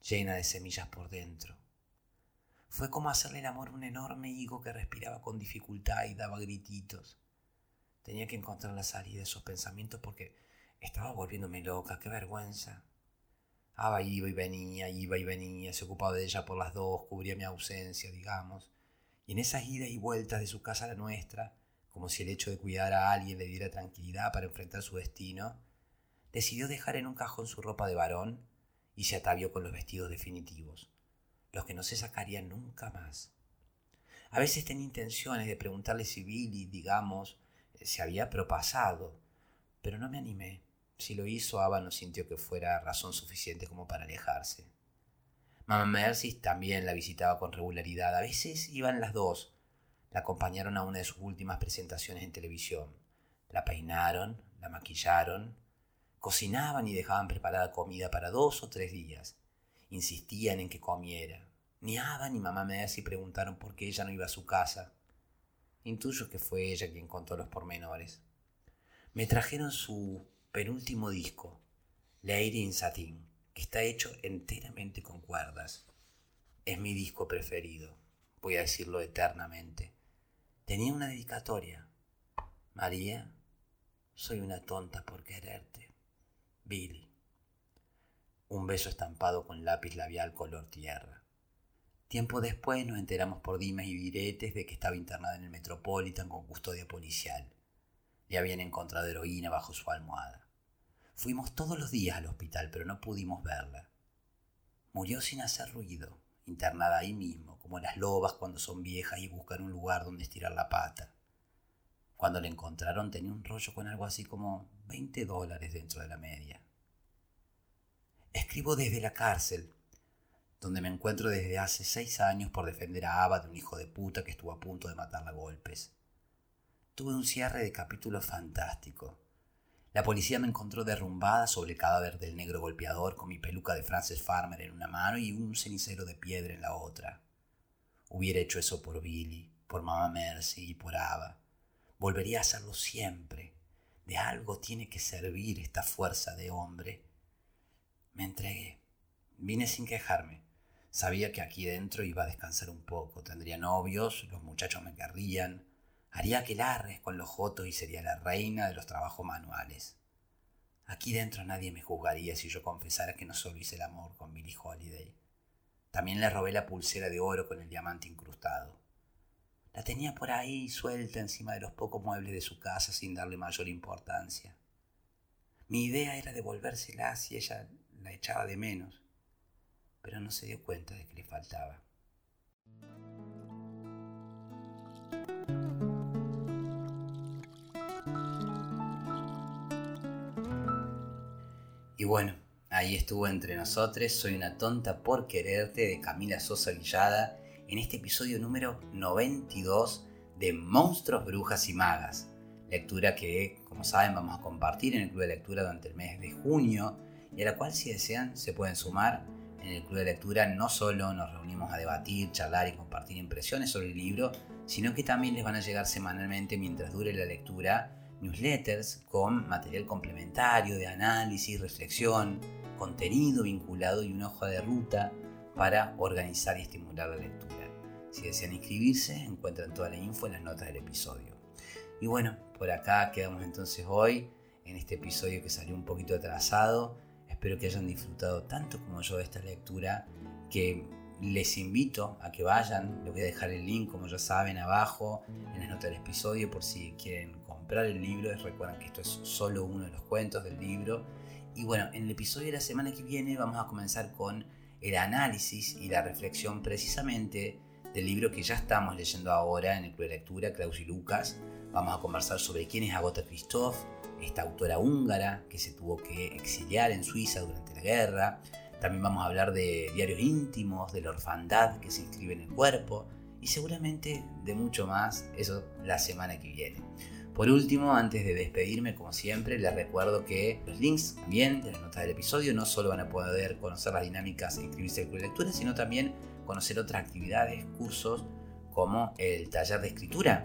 llena de semillas por dentro. Fue como hacerle el amor a un enorme higo que respiraba con dificultad y daba grititos. Tenía que encontrar la salida de esos pensamientos porque estaba volviéndome loca, qué vergüenza. Aba iba y venía, iba y venía, se ocupaba de ella por las dos, cubría mi ausencia, digamos. Y en esas idas y vueltas de su casa a la nuestra, como si el hecho de cuidar a alguien le diera tranquilidad para enfrentar su destino, decidió dejar en un cajón su ropa de varón y se atavió con los vestidos definitivos los que no se sacarían nunca más. A veces tenía intenciones de preguntarle si Billy, digamos, se había propasado, pero no me animé. Si lo hizo, Ava no sintió que fuera razón suficiente como para alejarse. Mamá Mercy también la visitaba con regularidad. A veces iban las dos. La acompañaron a una de sus últimas presentaciones en televisión. La peinaron, la maquillaron, cocinaban y dejaban preparada comida para dos o tres días insistían en que comiera. Ni Ada ni mamá Mercy preguntaron por qué ella no iba a su casa. Intuyo que fue ella quien contó los pormenores. Me trajeron su penúltimo disco, Lady in Satin, que está hecho enteramente con cuerdas. Es mi disco preferido, voy a decirlo eternamente. Tenía una dedicatoria. María, soy una tonta por quererte. Billy un beso estampado con lápiz labial color tierra. Tiempo después nos enteramos por dimes y diretes de que estaba internada en el Metropolitan con custodia policial. Le habían encontrado heroína bajo su almohada. Fuimos todos los días al hospital, pero no pudimos verla. Murió sin hacer ruido, internada ahí mismo, como las lobas cuando son viejas y buscan un lugar donde estirar la pata. Cuando la encontraron tenía un rollo con algo así como 20 dólares dentro de la media. Escribo desde la cárcel, donde me encuentro desde hace seis años por defender a Ava de un hijo de puta que estuvo a punto de matarla a golpes. Tuve un cierre de capítulo fantástico. La policía me encontró derrumbada sobre el cadáver del negro golpeador con mi peluca de Frances Farmer en una mano y un cenicero de piedra en la otra. Hubiera hecho eso por Billy, por Mamá Mercy y por Ava. Volvería a hacerlo siempre. De algo tiene que servir esta fuerza de hombre me entregué. Vine sin quejarme. Sabía que aquí dentro iba a descansar un poco. Tendría novios, los muchachos me querrían. Haría que largues con los jotos y sería la reina de los trabajos manuales. Aquí dentro nadie me juzgaría si yo confesara que no solo hice el amor con Billy Holiday. También le robé la pulsera de oro con el diamante incrustado. La tenía por ahí suelta encima de los pocos muebles de su casa sin darle mayor importancia. Mi idea era devolvérsela si ella la echaba de menos, pero no se dio cuenta de que le faltaba. Y bueno, ahí estuvo entre nosotros, Soy una tonta por quererte de Camila Sosa Villada en este episodio número 92 de Monstruos, Brujas y Magas. Lectura que, como saben, vamos a compartir en el Club de Lectura durante el mes de junio y a la cual si desean se pueden sumar. En el Club de Lectura no solo nos reunimos a debatir, charlar y compartir impresiones sobre el libro, sino que también les van a llegar semanalmente mientras dure la lectura newsletters con material complementario de análisis, reflexión, contenido vinculado y una hoja de ruta para organizar y estimular la lectura. Si desean inscribirse, encuentran toda la info en las notas del episodio. Y bueno, por acá quedamos entonces hoy en este episodio que salió un poquito atrasado. Espero que hayan disfrutado tanto como yo de esta lectura, que les invito a que vayan, les voy a dejar el link como ya saben abajo en las notas del episodio por si quieren comprar el libro, recuerden que esto es solo uno de los cuentos del libro. Y bueno, en el episodio de la semana que viene vamos a comenzar con el análisis y la reflexión precisamente del libro que ya estamos leyendo ahora en el Club de Lectura, Klaus y Lucas. Vamos a conversar sobre quién es Agota Christoph, esta autora húngara que se tuvo que exiliar en Suiza durante la guerra. También vamos a hablar de diarios íntimos, de la orfandad que se inscribe en el cuerpo y seguramente de mucho más, eso la semana que viene. Por último, antes de despedirme, como siempre, les recuerdo que los links también de las notas del episodio no solo van a poder conocer las dinámicas e inscribirse el club lectura, sino también conocer otras actividades, cursos como el taller de escritura,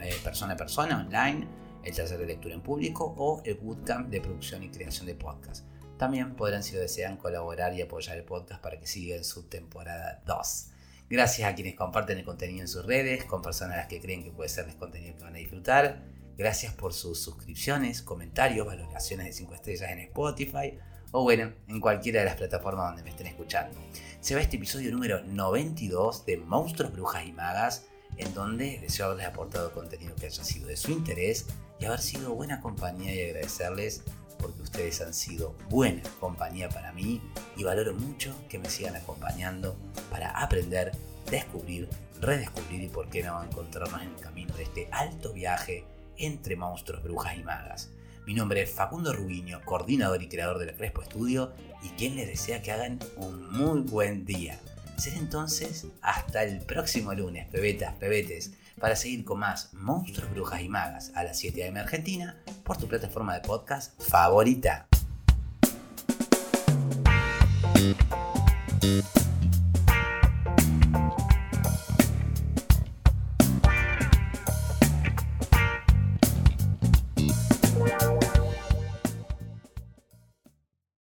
eh, persona a persona, online, el taller de lectura en público o el bootcamp de producción y creación de podcast. También podrán, si lo desean, colaborar y apoyar el podcast para que siga en su temporada 2. Gracias a quienes comparten el contenido en sus redes, con personas a las que creen que puede serles contenido que van a disfrutar. Gracias por sus suscripciones, comentarios, valoraciones de 5 estrellas en Spotify o bueno, en cualquiera de las plataformas donde me estén escuchando. Se va este episodio número 92 de Monstruos, Brujas y Magas, en donde deseo haberles aportado contenido que haya sido de su interés y haber sido buena compañía y agradecerles porque ustedes han sido buena compañía para mí y valoro mucho que me sigan acompañando para aprender, descubrir, redescubrir y por qué no encontrarnos en el camino de este alto viaje entre monstruos, brujas y magas. Mi nombre es Facundo Rubiño, coordinador y creador de la Crespo Estudio y quien les desea que hagan un muy buen día. Será entonces hasta el próximo lunes, pebetas, pebetes para seguir con más Monstruos, Brujas y Magas a las 7 am Argentina por tu plataforma de podcast favorita.